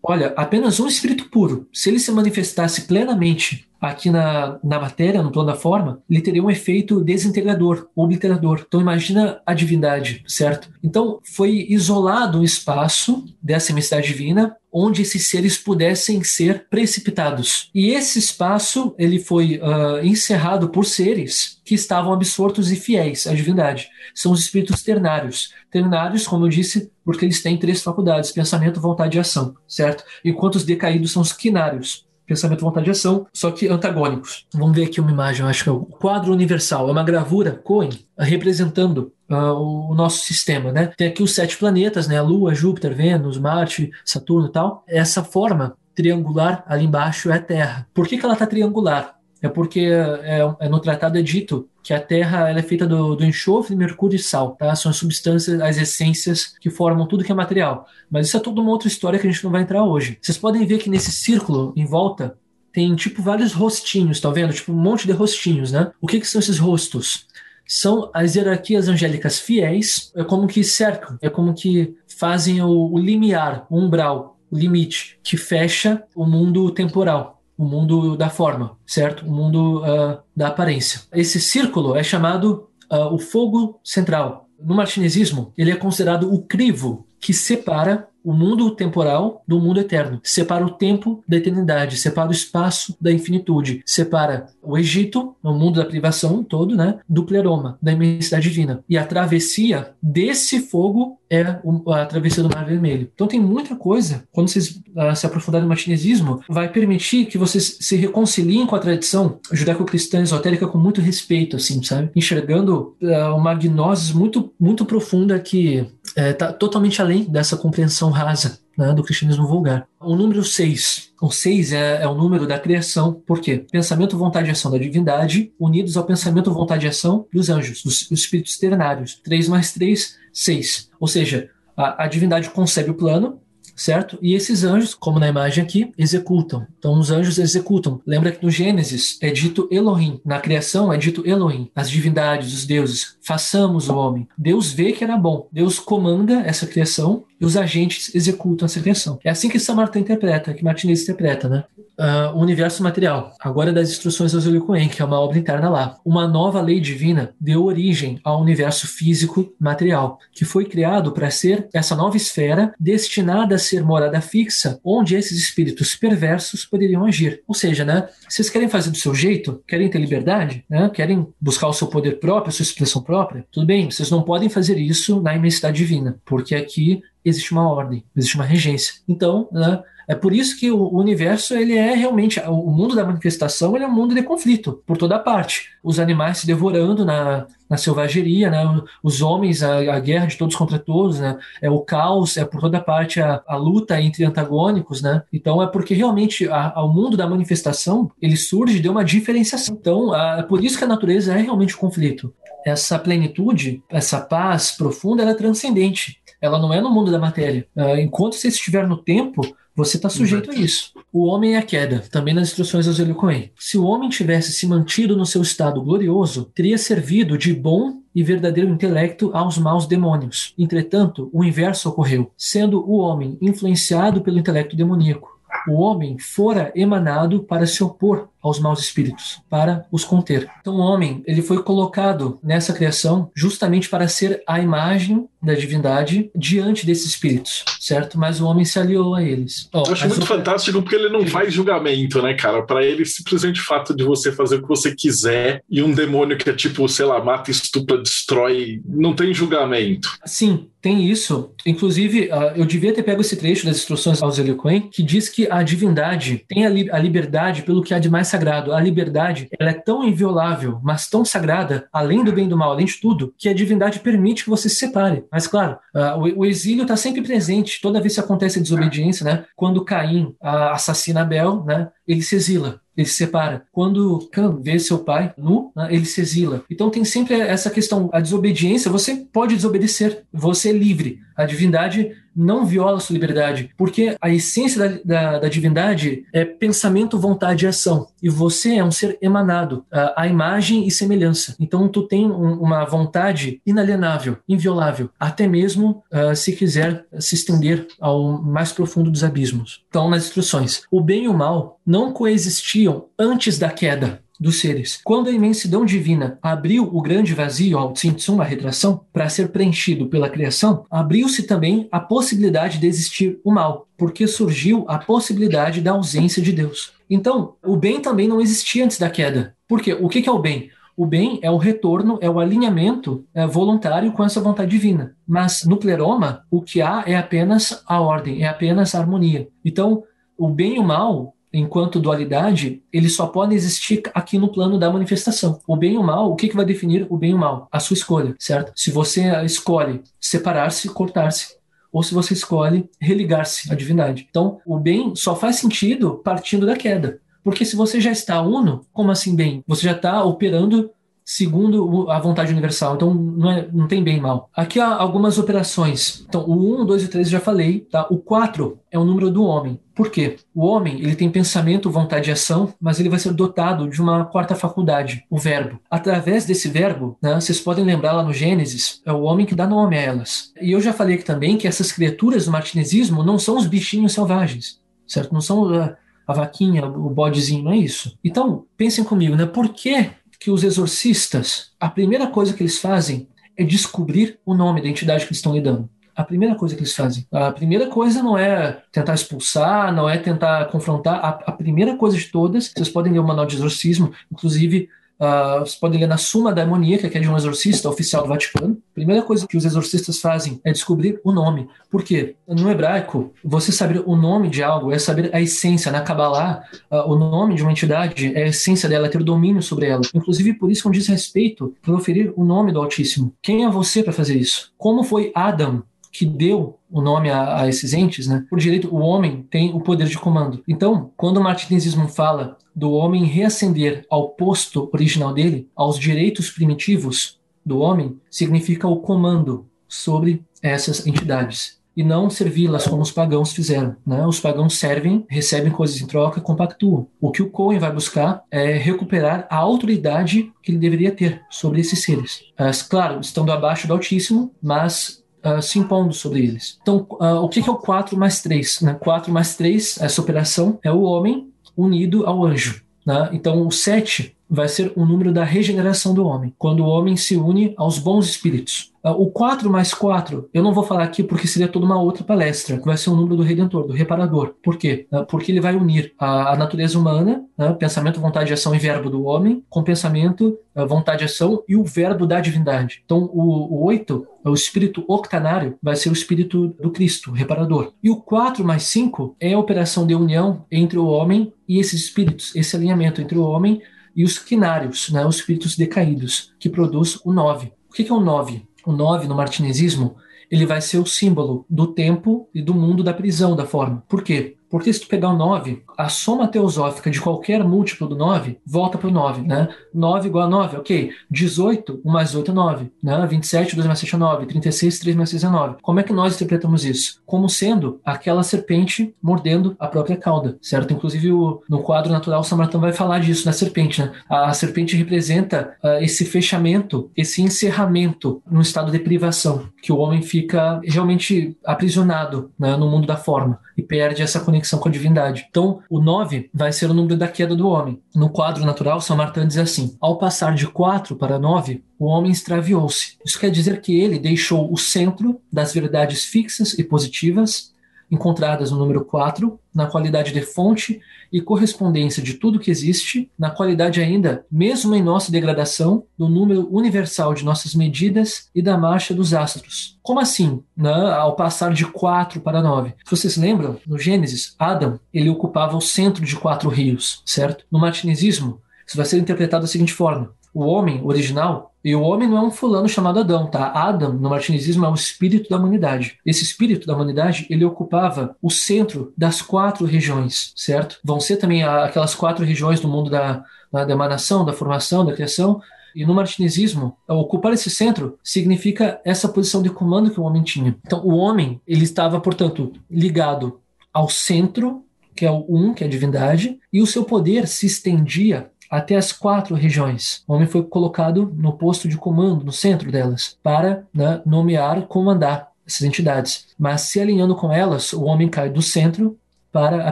Speaker 2: Olha, apenas um espírito puro, se ele se manifestasse plenamente aqui na, na matéria, no plano da forma, ele teria um efeito desintegrador, obliterador. Então imagina a divindade, certo? Então foi isolado um espaço dessa imensidade divina onde esses seres pudessem ser precipitados. E esse espaço ele foi uh, encerrado por seres que estavam absortos e fiéis à divindade. São os espíritos ternários. Ternários, como eu disse, porque eles têm três faculdades: pensamento, vontade e ação, certo? Enquanto os decaídos são os quinários pensamento, vontade e ação, só que antagônicos. Vamos ver aqui uma imagem, acho que é o quadro universal, é uma gravura Cohen representando uh, o nosso sistema, né? Tem aqui os sete planetas, né? Lua, Júpiter, Vênus, Marte, Saturno e tal. Essa forma triangular ali embaixo é a Terra. Por que, que ela está triangular? É porque é, é, no tratado é dito que a Terra é feita do, do, enxofre, mercúrio e sal, tá? São as substâncias, as essências que formam tudo que é material. Mas isso é toda uma outra história que a gente não vai entrar hoje. Vocês podem ver que nesse círculo em volta tem tipo vários rostinhos, tá vendo? Tipo um monte de rostinhos, né? O que, que são esses rostos? São as hierarquias angélicas fiéis, é como que cercam, é como que fazem o, o limiar, o umbral, o limite, que fecha o mundo temporal o mundo da forma, certo? O mundo uh, da aparência. Esse círculo é chamado uh, o fogo central. No martinezismo, ele é considerado o crivo que separa o mundo temporal do mundo eterno, separa o tempo da eternidade, separa o espaço da infinitude, separa o Egito, o mundo da privação todo, né, do pleroma, da imensidade divina. E a travessia desse fogo é a travessia do Mar Vermelho. Então tem muita coisa, quando vocês uh, se aprofundarem no martinezismo, vai permitir que vocês se reconciliem com a tradição judaico-cristã esotérica com muito respeito, assim, sabe? Enxergando uh, uma gnose muito, muito profunda que está uh, totalmente além dessa compreensão rasa né, do cristianismo vulgar. O número 6. O 6 é, é, o número da criação, por quê? Pensamento, vontade e ação da divindade, unidos ao pensamento, vontade e ação dos anjos, dos, dos espíritos ternários. 3 mais 3, 6. Ou seja, a, a divindade concebe o plano, certo? E esses anjos, como na imagem aqui, executam. Então os anjos executam. Lembra que no Gênesis é dito Elohim, na criação é dito Elohim, as divindades, os deuses, façamos o homem. Deus vê que era bom, Deus comanda essa criação e os agentes executam essa criação. É assim que Samartã interpreta, que Martinez interpreta, né? Uh, o universo material. Agora das instruções do Zélio Cohen, que é uma obra interna lá. Uma nova lei divina deu origem ao universo físico material, que foi criado para ser essa nova esfera destinada a ser morada fixa, onde esses espíritos perversos poderiam agir. Ou seja, né? Vocês querem fazer do seu jeito? Querem ter liberdade? Né? Querem buscar o seu poder próprio, a sua expressão própria? Tudo bem, vocês não podem fazer isso na imensidade divina, porque aqui existe uma ordem, existe uma regência. Então, né, é por isso que o universo ele é realmente o mundo da manifestação, ele é um mundo de conflito por toda parte. Os animais se devorando na, na selvageria, né? Os homens, a, a, guerra de todos contra todos, né? É o caos, é por toda parte a, a luta entre antagônicos, né? Então é porque realmente a, o mundo da manifestação ele surge de uma diferenciação. Então é por isso que a natureza é realmente o conflito. Essa plenitude, essa paz profunda, ela é transcendente ela não é no mundo da matéria. Uh, enquanto você estiver no tempo, você está sujeito Exato. a isso. O homem é a queda, também nas instruções Zélio Cohen. Se o homem tivesse se mantido no seu estado glorioso, teria servido de bom e verdadeiro intelecto aos maus demônios. Entretanto, o inverso ocorreu, sendo o homem influenciado pelo intelecto demoníaco. O homem fora emanado para se opor aos maus espíritos, para os conter. Então o homem, ele foi colocado nessa criação justamente para ser a imagem da divindade diante desses espíritos, certo? Mas o homem se aliou a eles.
Speaker 1: Oh, Eu acho muito fantástico porque ele não faz julgamento, né, cara? Para ele, simplesmente o fato de você fazer o que você quiser e um demônio que é tipo, sei lá, mata, estupra, destrói, não tem julgamento.
Speaker 2: Sim, tem isso. Inclusive, uh, eu devia ter pego esse trecho das instruções aos Eloquen, que diz que a divindade tem a, li a, liberdade pelo que há de mais sagrado. A liberdade ela é tão inviolável, mas tão sagrada, além do bem e do mal, além de tudo, que a divindade permite que você se separe. Mas, claro, uh, o, o, exílio está sempre presente. Toda vez que acontece a desobediência, né? Quando Caim uh, assassina Abel, né? ele se exila ele se separa. Quando Cã vê seu pai nu, né, ele se exila. Então tem sempre essa questão, a desobediência, você pode desobedecer, você é livre. A divindade não viola sua liberdade, porque a essência da, da, da, divindade é pensamento, vontade e ação. E você é um ser emanado, a imagem e semelhança. Então tu tem um, uma vontade inalienável, inviolável, até mesmo uh, se quiser se estender ao mais profundo dos abismos. Então, nas instruções, o bem e o mal não coexistiam antes da queda dos seres. Quando a imensidão divina abriu o grande vazio ao Tsimtsum, a retração, para ser preenchido pela criação, abriu-se também a possibilidade de existir o mal, porque surgiu a possibilidade da ausência de Deus. Então, o bem também não existia antes da queda. Por quê? O que é o bem? O bem é o retorno, é o alinhamento é, voluntário com essa vontade divina. Mas no pleroma, o que há é apenas a ordem, é apenas a harmonia. Então, o bem e o mal enquanto dualidade, eles só podem existir aqui no plano da manifestação. O bem e o mal, o que, que vai definir o bem e o mal? A sua escolha, certo? Se você escolhe separar-se, cortar-se, ou se você escolhe religar-se à divindade. Então, o bem só faz sentido partindo da queda. Porque se você já está uno, como assim bem? Você já está operando segundo a vontade universal. Então não, é, não tem bem e mal. Aqui há algumas operações. Então o 1, 2 e 3 eu já falei. Tá? O 4 é o número do homem. Por quê? O homem ele tem pensamento, vontade e ação, mas ele vai ser dotado de uma quarta faculdade, o verbo. Através desse verbo, né, vocês podem lembrar lá no Gênesis, é o homem que dá nome a elas. E eu já falei aqui também que essas criaturas do martinesismo não são os bichinhos selvagens, certo? Não são a, a vaquinha, o bodezinho, não é isso. Então, pensem comigo, né? Por que que os exorcistas, a primeira coisa que eles fazem é descobrir o nome da entidade que eles estão lidando. A primeira coisa que eles fazem. A primeira coisa não é tentar expulsar, não é tentar confrontar. A, a primeira coisa de todas, vocês podem ler o manual de exorcismo, inclusive Uh, você pode ler na Suma Daimoníaca, que é de um exorcista oficial do Vaticano. A primeira coisa que os exorcistas fazem é descobrir o nome. Por quê? No hebraico, você saber o nome de algo é saber a essência. Na Kabbalah, uh, o nome de uma entidade é a essência dela, é ter domínio sobre ela. Inclusive, por isso, quando diz respeito, proferir o nome do Altíssimo. Quem é você para fazer isso? Como foi Adam que deu o nome a, a, esses entes, né? Por direito, o homem tem o poder de comando. Então, quando o martinesismo fala do homem reascender ao posto original dele, aos direitos primitivos do homem, significa o comando sobre essas entidades e não servi-las como os pagãos fizeram. Né? Os pagãos servem, recebem coisas em troca, compactuam. O que o Cohen vai buscar é recuperar a autoridade que ele deveria ter sobre esses seres. Claro, estando abaixo do Altíssimo, mas Uh, se impondo sobre eles. Então, uh, o que, que é o 4 mais 3? Né? 4 mais 3, essa operação, é o homem unido ao anjo. Né? Então, o 7 vai ser o número da regeneração do homem, quando o homem se une aos bons espíritos. Ah, o 4 mais 4, eu não vou falar aqui porque seria toda uma outra palestra, que vai ser o número do Redentor, do Reparador. Por quê? Ah, porque ele vai unir a, natureza humana, né, pensamento, vontade, ação e verbo do homem, com pensamento, ah, vontade, ação e o verbo da divindade. Então, o, o 8, o espírito octanário, vai ser o espírito do Cristo, reparador. E o 4 mais 5 é a operação de união entre o homem e esses espíritos, esse alinhamento entre o homem e os quinários, né, os espíritos decaídos, que produz o 9. O que é o 9? O 9 no martinesismo, ele vai ser o símbolo do tempo e do mundo da prisão da forma. Por quê? Porque se tu pegar o 9, a soma teosófica de qualquer múltiplo do 9 volta para o 9, né? 9 igual a 9, ok. 18, 1 mais 8 é 9. Né? 27, 2 mais 7 é 9. 36, 3 mais 6 é 9. Como é que nós interpretamos isso? Como sendo aquela serpente mordendo a própria cauda, certo? Inclusive o, no quadro natural o Samaritano vai falar disso, da serpente, né? A, a serpente representa uh, esse fechamento, esse encerramento num estado de privação, que o homem fica realmente aprisionado né, no mundo da forma e perde essa conexão conexão com a divindade. Então, o 9 vai ser o número da queda do homem. No quadro natural, São Martin diz assim: ao passar de 4 para 9, o homem extraviou-se. Isso quer dizer que ele deixou o centro das verdades fixas e positivas encontradas no número 4, na qualidade de fonte e correspondência de tudo que existe, na qualidade ainda, mesmo em nossa degradação, do número universal de nossas medidas e da marcha dos astros. Como assim, né, ao passar de 4 para 9? Se vocês lembram, no Gênesis, Adão ele ocupava o centro de quatro rios, certo? No martinesismo, isso vai ser interpretado da seguinte forma: o homem original, e o homem não é um fulano chamado Adão, tá? Adam, no martinizismo, é o espírito da humanidade. Esse espírito da humanidade, ele ocupava o centro das quatro regiões, certo? Vão ser também aquelas quatro regiões do mundo da, da emanação, da formação, da criação, e no martinezismo, ocupar esse centro significa essa posição de comando que o homem tinha. Então, o homem, ele estava, portanto, ligado ao centro, que é o um, que é a divindade, e o seu poder se estendia até as quatro regiões. O homem foi colocado no posto de comando, no centro delas, para né, nomear, comandar essas entidades. Mas se alinhando com elas, o homem cai do centro para a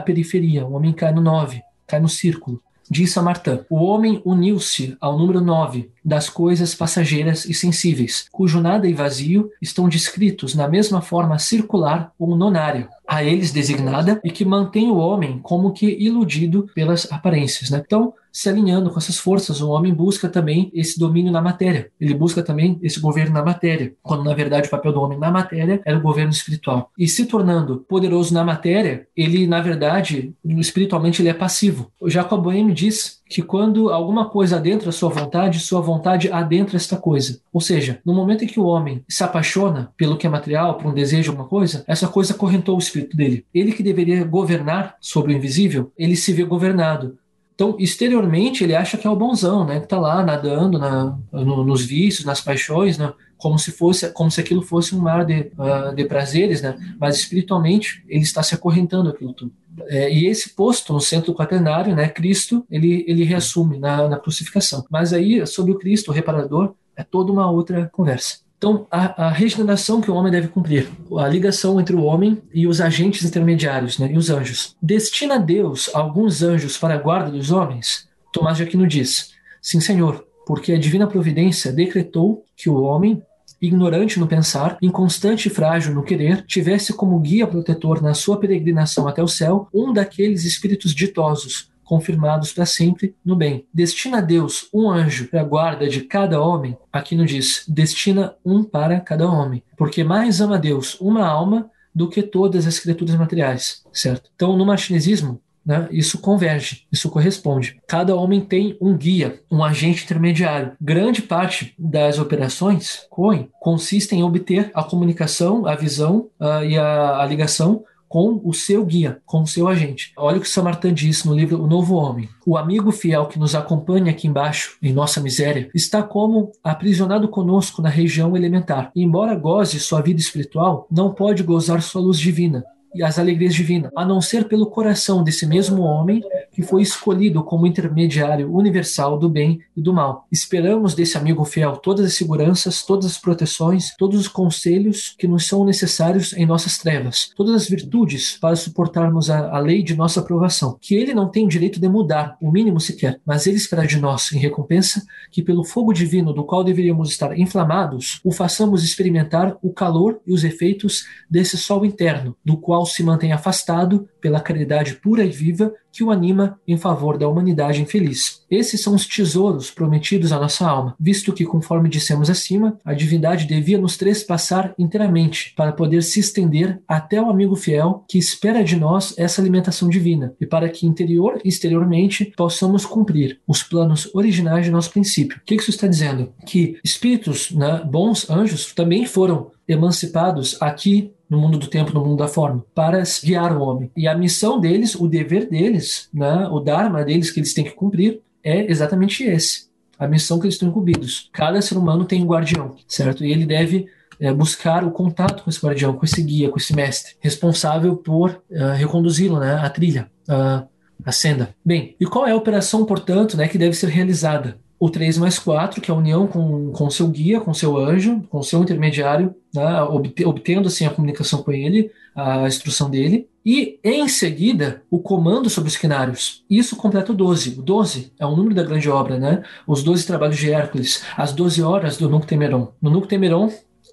Speaker 2: periferia. O homem cai no nove, cai no círculo. Diz Samartã: O homem uniu-se ao número nove das coisas passageiras e sensíveis, cujo nada e vazio estão descritos na mesma forma circular ou nonária, a eles designada e que mantém o homem como que iludido pelas aparências. Né? Então, se alinhando com essas forças, o homem busca também esse domínio na matéria. Ele busca também esse governo na matéria, quando na verdade o papel do homem na matéria era o governo espiritual. E se tornando poderoso na matéria, ele na verdade, espiritualmente ele é passivo. O Jacob Boehme diz que quando alguma coisa adentra a sua vontade, sua vontade adentra esta coisa. Ou seja, no momento em que o homem se apaixona pelo que é material, por um desejo, alguma coisa, essa coisa correntou o espírito dele. Ele que deveria governar sobre o invisível, ele se vê governado. Então, exteriormente, ele acha que é o bonzão, né? Que tá lá nadando na, no, nos vícios, nas paixões, né? Como se fosse, como se aquilo fosse um mar de, uh, de prazeres, né? Mas espiritualmente, ele está se acorrentando aquilo tudo. É, e esse posto no centro quaternário, né? Cristo, ele, ele reassume na, na crucificação. Mas aí, sobre o Cristo, o reparador, é toda uma outra conversa. Então, a, a, regeneração que o homem deve cumprir, a ligação entre o homem e os agentes intermediários, né, e os anjos. Destina Deus alguns anjos para a guarda dos homens? Tomás de Aquino diz: Sim, Senhor, porque a divina providência decretou que o homem, ignorante no pensar, inconstante e frágil no querer, tivesse como guia protetor na sua peregrinação até o céu um daqueles espíritos ditosos confirmados para sempre no bem. Destina a Deus um anjo para a guarda de cada homem, aqui não diz, destina um para cada homem, porque mais ama Deus uma alma do que todas as criaturas materiais, certo? Então, no martinesismo, né, isso converge, isso corresponde. Cada homem tem um guia, um agente intermediário. Grande parte das operações COIN consistem em obter a comunicação, a visão uh, e a, a ligação com o seu guia, com o seu agente. Olha o que Samartan diz no livro O Novo Homem. O amigo fiel que nos acompanha aqui embaixo, em nossa miséria, está como aprisionado conosco na região elementar. Embora goze sua vida espiritual, não pode gozar sua luz divina, e as alegrias divinas, a não ser pelo coração desse mesmo homem que foi escolhido como intermediário universal do bem e do mal. Esperamos desse amigo fiel todas as seguranças, todas as proteções, todos os conselhos que nos são necessários em nossas trevas, todas as virtudes para suportarmos a, a lei de nossa aprovação, que ele não tem direito de mudar, o mínimo sequer, mas ele espera de nós, em recompensa, que pelo fogo divino do qual deveríamos estar inflamados, o façamos experimentar o calor e os efeitos desse sol interno, do qual se mantém afastado pela caridade pura e viva que o anima em favor da humanidade infeliz. Esses são os tesouros prometidos à nossa alma, visto que, conforme dissemos acima, a divindade devia nos trespassar inteiramente para poder se estender até o amigo fiel que espera de nós essa alimentação divina e para que interior e exteriormente possamos cumprir os planos originais de nosso princípio. O que isso está dizendo? Que espíritos, né, bons anjos, também foram emancipados aqui no mundo do tempo, no mundo da forma, para guiar o homem. E a missão deles, o dever deles, né, o dharma deles que eles têm que cumprir é exatamente esse. A missão que eles estão incumbidos. Cada ser humano tem um guardião, certo? E ele deve é, buscar o contato com esse guardião, com esse guia, com esse mestre, responsável por uh, reconduzi-lo, né, à trilha, uh, à senda. Bem, e qual é a operação, portanto, né, que deve ser realizada? O 3 mais 4, que é a união com, com seu guia, com seu anjo, com seu intermediário né, obtendo assim a comunicação com ele, a instrução dele, e em seguida o comando sobre os quinários. Isso completa o 12. O 12 é o número da grande obra, né? Os 12 trabalhos de Hércules, as 12 horas do Nunc Temeron. No Nunc Temeron,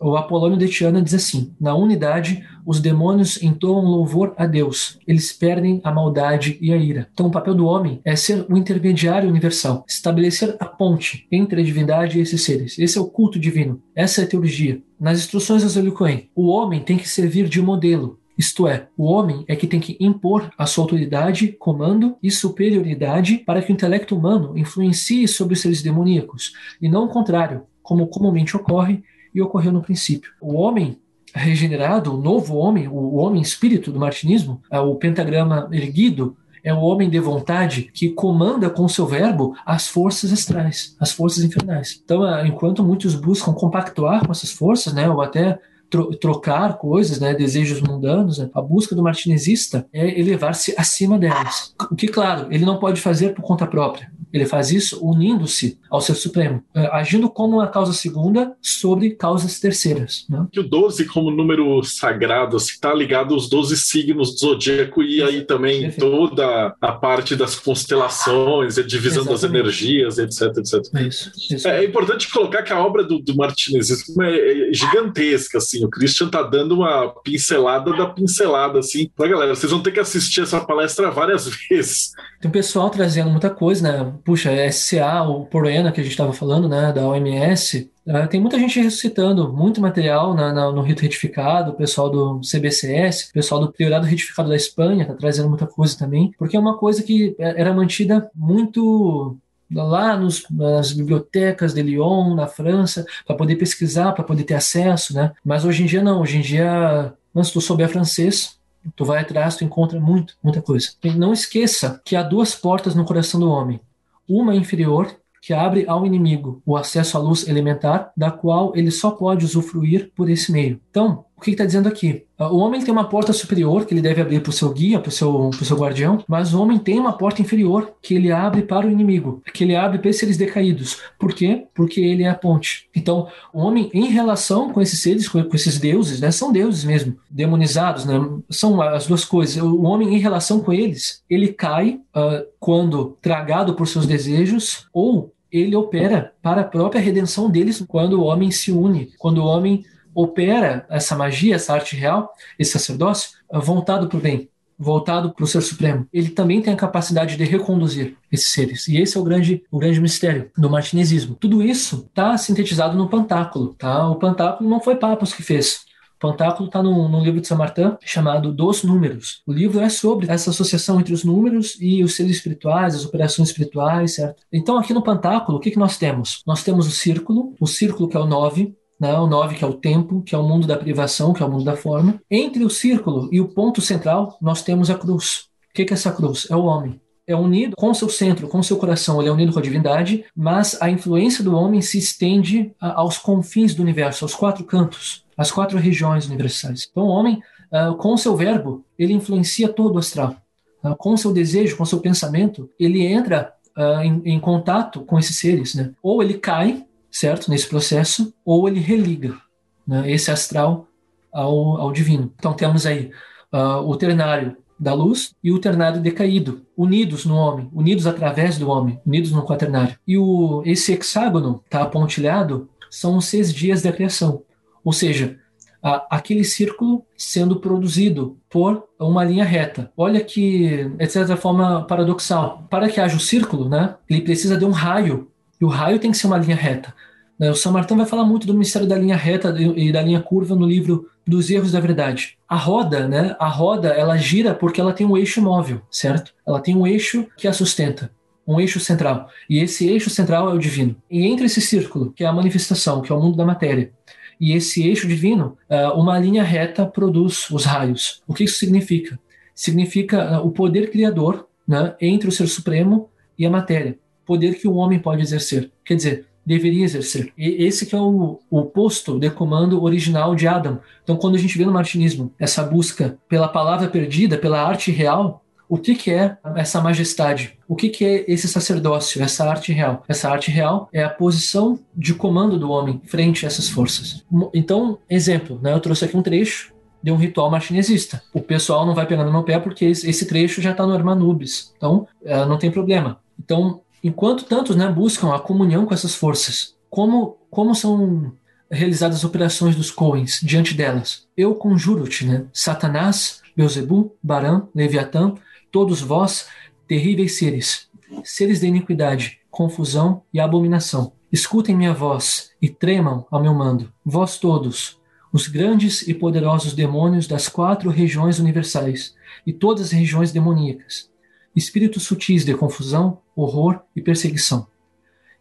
Speaker 2: o Apolônio de Tiana diz assim: Na unidade, os demônios entoam louvor a Deus. Eles perdem a maldade e a ira. Então, o papel do homem é ser o intermediário universal, estabelecer a ponte entre a divindade e esses seres. Esse é o culto divino. Essa é a teologia. Nas instruções do Cohen, o homem tem que servir de modelo. Isto é, o homem é que tem que impor a sua autoridade, comando e superioridade para que o intelecto humano influencie sobre os seres demoníacos, e não o contrário, como comumente ocorre e ocorreu no princípio. O homem regenerado, o novo homem, o homem espírito do martinismo, é o pentagrama erguido, é o homem de vontade que comanda com seu verbo as forças astrais, as forças infernais. Então, é, enquanto muitos buscam compactuar com essas forças, né, ou até trocar coisas, né, desejos mundanos, né, a busca do martinezista é elevar-se acima delas. O que, claro, ele não pode fazer por conta própria. Ele faz isso unindo-se ao Ser Supremo, é, agindo como uma causa segunda sobre causas terceiras. Né?
Speaker 1: O 12, como número sagrado, está assim, ligado aos 12 signos do zodíaco e aí também Perfeito. toda a parte das constelações, a divisão Exatamente. das energias, etc, etc.
Speaker 2: Isso, isso.
Speaker 1: É, é, importante colocar que a obra do, do Martinezismo é, é gigantesca, assim. O Christian está dando uma pincelada da pincelada, assim. Pra galera, vocês vão ter que assistir essa palestra várias vezes.
Speaker 2: Tem um pessoal trazendo muita coisa, né? puxa, é SCA, o Porena que a gente estava falando, né, da OMS, uh, tem muita gente ressuscitando, muito material na, na, no rito retificado, o pessoal do CBCS, o pessoal do Priorado Retificado da Espanha está trazendo muita coisa também, porque é uma coisa que é, era mantida muito lá nos, nas bibliotecas de Lyon, na França, para poder pesquisar, para poder ter acesso, né? Mas hoje em dia não, hoje em dia, mas se tu souber francês, tu vai atrás, tu encontra muito, muita coisa. E não esqueça que há duas portas no coração do homem uma inferior que abre ao inimigo o acesso à luz elementar, da qual ele só pode usufruir por esse meio. Então, que está dizendo aqui? Ah, o homem tem uma porta superior que ele deve abrir para o seu guia, para o seu, seu guardião, mas o homem tem uma porta inferior que ele abre para o inimigo, que ele abre para esses seres decaídos. Por quê? Porque ele é a ponte. Então, o homem, em relação com esses seres, com, com esses deuses, né, são deuses mesmo, demonizados, né, são as duas coisas. O homem, em relação com eles, ele cai uh, quando tragado por seus desejos ou ele opera para a própria redenção deles quando o homem se une, quando o homem opera essa magia, essa arte real, esse sacerdócio, é voltado para o bem, voltado para o Ser Supremo. Ele também tem a capacidade de reconduzir esses seres. E esse é o grande, o grande mistério do martinesismo. Tudo isso está sintetizado no Pantáculo. Tá? O Pantáculo não foi Papos que fez. Pantáculo está num, num, livro de São Martin chamado Dos Números. O livro é sobre essa associação entre os números e os seres espirituais, as operações espirituais, certo? Então, aqui no Pantáculo, o que, que nós temos? Nós temos o círculo, o círculo que é o 9, né, o 9 que é o tempo, que é o mundo da privação, que é o mundo da forma. Entre o círculo e o ponto central, nós temos a cruz. O que é essa cruz? É o homem. É unido com seu centro, com seu coração, ele é unido com a divindade, mas a influência do homem se estende aos confins do universo, aos quatro cantos, às quatro regiões universais. Então, o homem, uh, com seu verbo, ele influencia todo o astral. Uh, com seu desejo, com seu pensamento, ele entra uh, em, em, contato com esses seres. Né? Ou ele cai certo? Nesse processo, ou ele religa né, esse astral ao, ao divino. Então temos aí uh, o ternário da luz e o ternário decaído, unidos no homem, unidos através do homem, unidos no quaternário. E o, esse hexágono está apontilhado são os seis dias da criação, ou seja, a, aquele círculo sendo produzido por uma linha reta. Olha que, de certa forma, paradoxal. Para que haja o um círculo, né, ele precisa de um raio e o raio tem que ser uma linha reta. Né, o São Martin vai falar muito do mistério da linha reta e da linha curva no livro dos erros da verdade. A roda, né? A roda, ela gira porque ela tem um eixo móvel, certo? Ela tem um eixo que a sustenta, um eixo central. E esse eixo central é o divino. E entre esse círculo, que é a manifestação, que é o mundo da matéria, e esse eixo divino, ah, uma linha reta produz os raios. O que isso significa? Significa ah, o poder criador né, entre o ser supremo e a matéria poder que o homem pode exercer. Quer dizer, deveria exercer. E esse que é o, o posto de comando original de Adam. Então, quando a gente vê no martinismo essa busca pela palavra perdida, pela arte real, o que, que é essa majestade? O que, que é esse sacerdócio, essa arte real? Essa arte real é a posição de comando do homem frente a essas forças. Então, exemplo, né, eu trouxe aqui um trecho de um ritual martinezista. O pessoal não vai pegando no meu pé porque esse trecho já está no Hermanubis. Então, eh, não tem problema. Então, enquanto tantos né, buscam a comunhão com essas forças, como, como são realizadas as operações dos Coens diante delas? Eu conjuro-te, né? Satanás, Beuzebu, Barã, Leviatã, todos vós, terríveis seres, seres de iniquidade, confusão e abominação. Escutem minha voz e tremam ao meu mando, vós todos, os grandes e poderosos demônios das quatro regiões universais e todas as regiões demoníacas, espíritos sutis de confusão, horror e perseguição.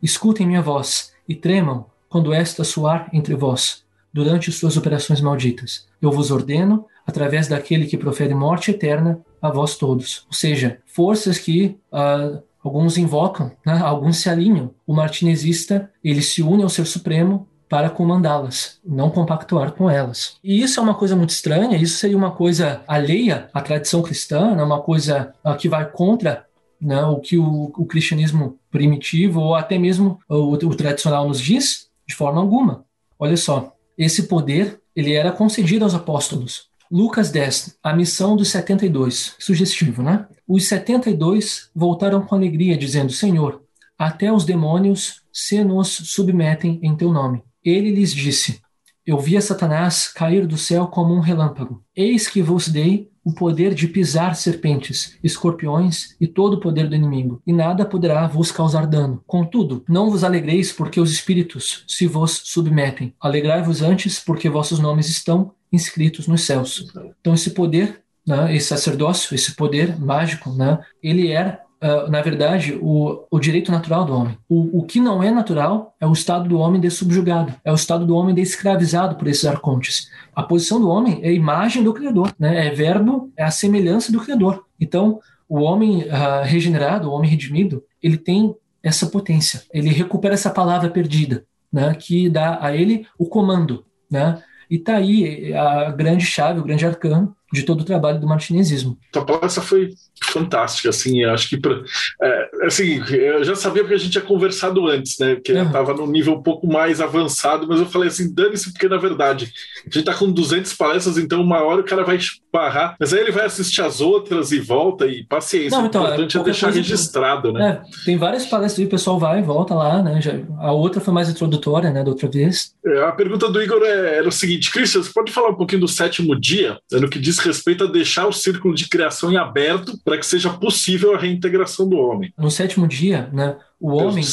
Speaker 2: Escutem minha voz e tremam quando esta soar entre vós, durante suas operações malditas. Eu vos ordeno, através daquele que profere morte eterna, a vós todos. Ou seja, forças que uh, alguns invocam, né? alguns se alinham. O martinezista ele se une ao Ser Supremo para comandá-las, não compactuar com elas. E isso é uma coisa muito estranha, isso seria uma coisa alheia à tradição cristã, né? uma coisa uh, que vai contra né, o que o, o, cristianismo primitivo ou até mesmo o, o tradicional nos diz, de forma alguma. Olha só, esse poder ele era concedido aos apóstolos. Lucas 10, a missão dos 72. Sugestivo, né? Os 72 voltaram com alegria, dizendo: Senhor, até os demônios se nos submetem em teu nome. Ele lhes disse: Eu vi a Satanás cair do céu como um relâmpago. Eis que vos dei o poder de pisar serpentes, escorpiões e todo o poder do inimigo, e nada poderá vos causar dano. Contudo, não vos alegreis porque os espíritos se vos submetem. Alegrai-vos antes porque vossos nomes estão inscritos nos céus. Então esse poder, né, esse sacerdócio, esse poder mágico, né, ele era uh, na verdade, o, o direito natural do homem. O, o que não é natural é o estado do homem de subjugado, é o estado do homem de escravizado por esses arcontes. A posição do homem é a imagem do Criador, né? é verbo, é a semelhança do Criador. Então, o homem uh, regenerado, o homem redimido, ele tem essa potência, ele recupera essa palavra perdida, né? que dá a ele o comando. Né? E está aí a grande chave, o grande arcano de todo o trabalho do martinezismo.
Speaker 1: A palestra foi fantástica, assim, acho que pra, é, assim, eu já sabia porque a gente tinha conversado antes, né, que uhum. estava num nível um pouco mais avançado, mas eu falei assim, dane-se, porque na verdade, a gente está com 200 palestras, então uma hora o cara vai barrar, mas aí ele vai assistir as outras e volta, e paciência, Não, então, o importante é, é deixar registrado, né.
Speaker 2: É, tem várias palestras e o pessoal vai e volta lá, né, já, a outra foi mais introdutória, né, da outra vez.
Speaker 1: É, a pergunta do Igor é, era o seguinte, Christian, você pode falar um pouquinho do sétimo dia, no que diz respeito a deixar o círculo de criação em aberto para que seja possível a reintegração do homem.
Speaker 2: No sétimo dia, né, o Deus homem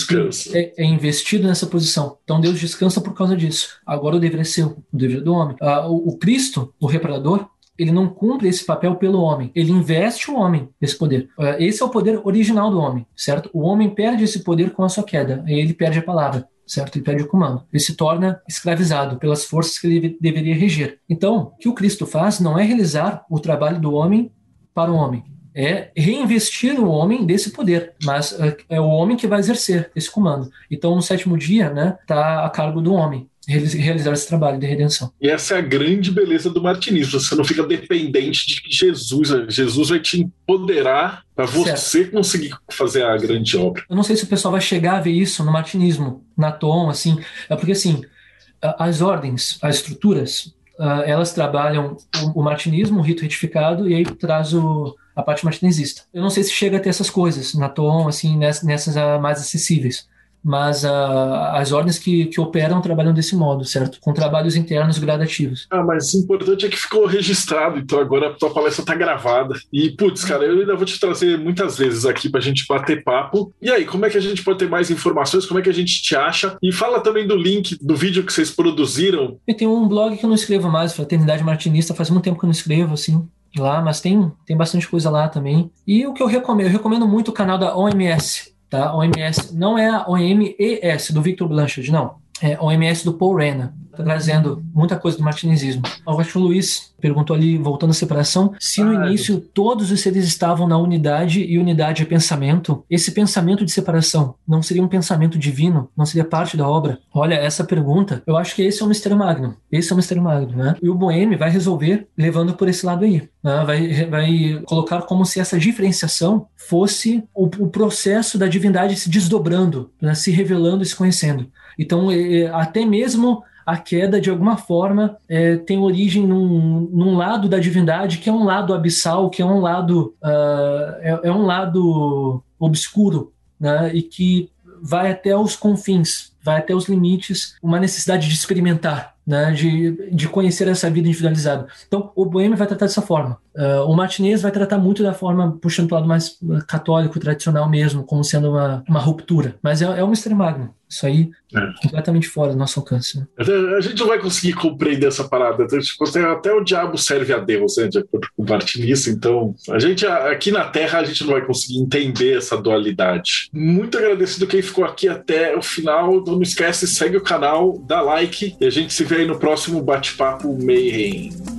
Speaker 2: é, é, investido nessa posição. Então Deus descansa por causa disso. Agora o dever é seu, o dever do homem. Ah, o, o Cristo, o reparador, ele não cumpre esse papel pelo homem, ele investe o homem nesse poder. Ah, esse é o poder original do homem, certo? O homem perde esse poder com a sua queda, ele perde a palavra certo? Ele perde o comando. Ele se torna escravizado pelas forças que ele deveria reger. Então, o que o Cristo faz não é realizar o trabalho do homem para o homem, é reinvestir o homem desse poder, mas é, é o homem que vai exercer esse comando. Então, no sétimo dia, né, está a cargo do homem realizar esse trabalho de redenção.
Speaker 1: E essa é a grande beleza do martinismo. Você não fica dependente de que Jesus, Jesus vai te empoderar para você certo. conseguir fazer a grande obra.
Speaker 2: Eu não sei se o pessoal vai chegar a ver isso no martinismo, na Tom, assim, é porque assim, as ordens, as estruturas, elas trabalham o martinismo, o rito retificado, e aí traz o, a parte martinezista. Eu não sei se chega a ter essas coisas na Tom, assim, nessas, nessas mais acessíveis mas uh, as ordens que, que operam trabalham desse modo, certo? Com trabalhos internos gradativos.
Speaker 1: Ah, mas o importante é que ficou registrado, então agora a tua palestra tá gravada. E, putz, cara, eu ainda vou te trazer muitas vezes aqui pra gente bater papo. E aí, como é que a gente pode ter mais informações? Como é que a gente te acha? E fala também do link do vídeo que vocês produziram.
Speaker 2: E tem um blog que eu não escrevo mais, Fraternidade Martinista, faz muito tempo que eu não escrevo, assim lá, mas tem, tem bastante coisa lá também. E o que eu recomendo, eu recomendo muito o canal da OMS, tá? OMS não é a OMES do Victor Blanchard, não. É OMS do Paul Rena. Trazendo muita coisa do martinezismo. Eu acho que o Luiz perguntou ali, voltando à separação, se no ah, início todos os seres estavam na unidade e unidade é pensamento, esse pensamento de separação não seria um pensamento divino? Não seria parte da obra? Olha, essa pergunta, eu acho que esse é o mistério magno. Esse é o mistério magno, né? E o Boêmio vai resolver levando por esse lado aí. Né? Vai, vai colocar como se essa diferenciação fosse o, o processo da divindade se desdobrando, né? se revelando e se conhecendo. Então, é, é, até mesmo a queda, de alguma forma, é, tem origem num, num, lado da divindade que é um lado abissal, que é um lado, uh, é, é, um lado obscuro, né? e que vai até os confins, vai até os limites, uma necessidade de experimentar, né, de, de conhecer essa vida individualizada. Então, o Boêmio vai tratar dessa forma. Uh, o Martinez vai tratar muito da forma, puxando para o lado mais católico, tradicional mesmo, como sendo uma, uma ruptura. Mas é, é um mistério magno. Isso aí é. completamente fora do nosso alcance. Né?
Speaker 1: A gente não vai conseguir compreender essa parada. Então, tipo, até o diabo serve a Deus, né, de acordo com o Martinez. Então, a gente aqui na Terra a gente não vai conseguir entender essa dualidade. Muito agradecido quem ficou aqui até o final. Não esquece, segue o canal, dá like e a gente se vê aí no próximo bate-papo Mayhem.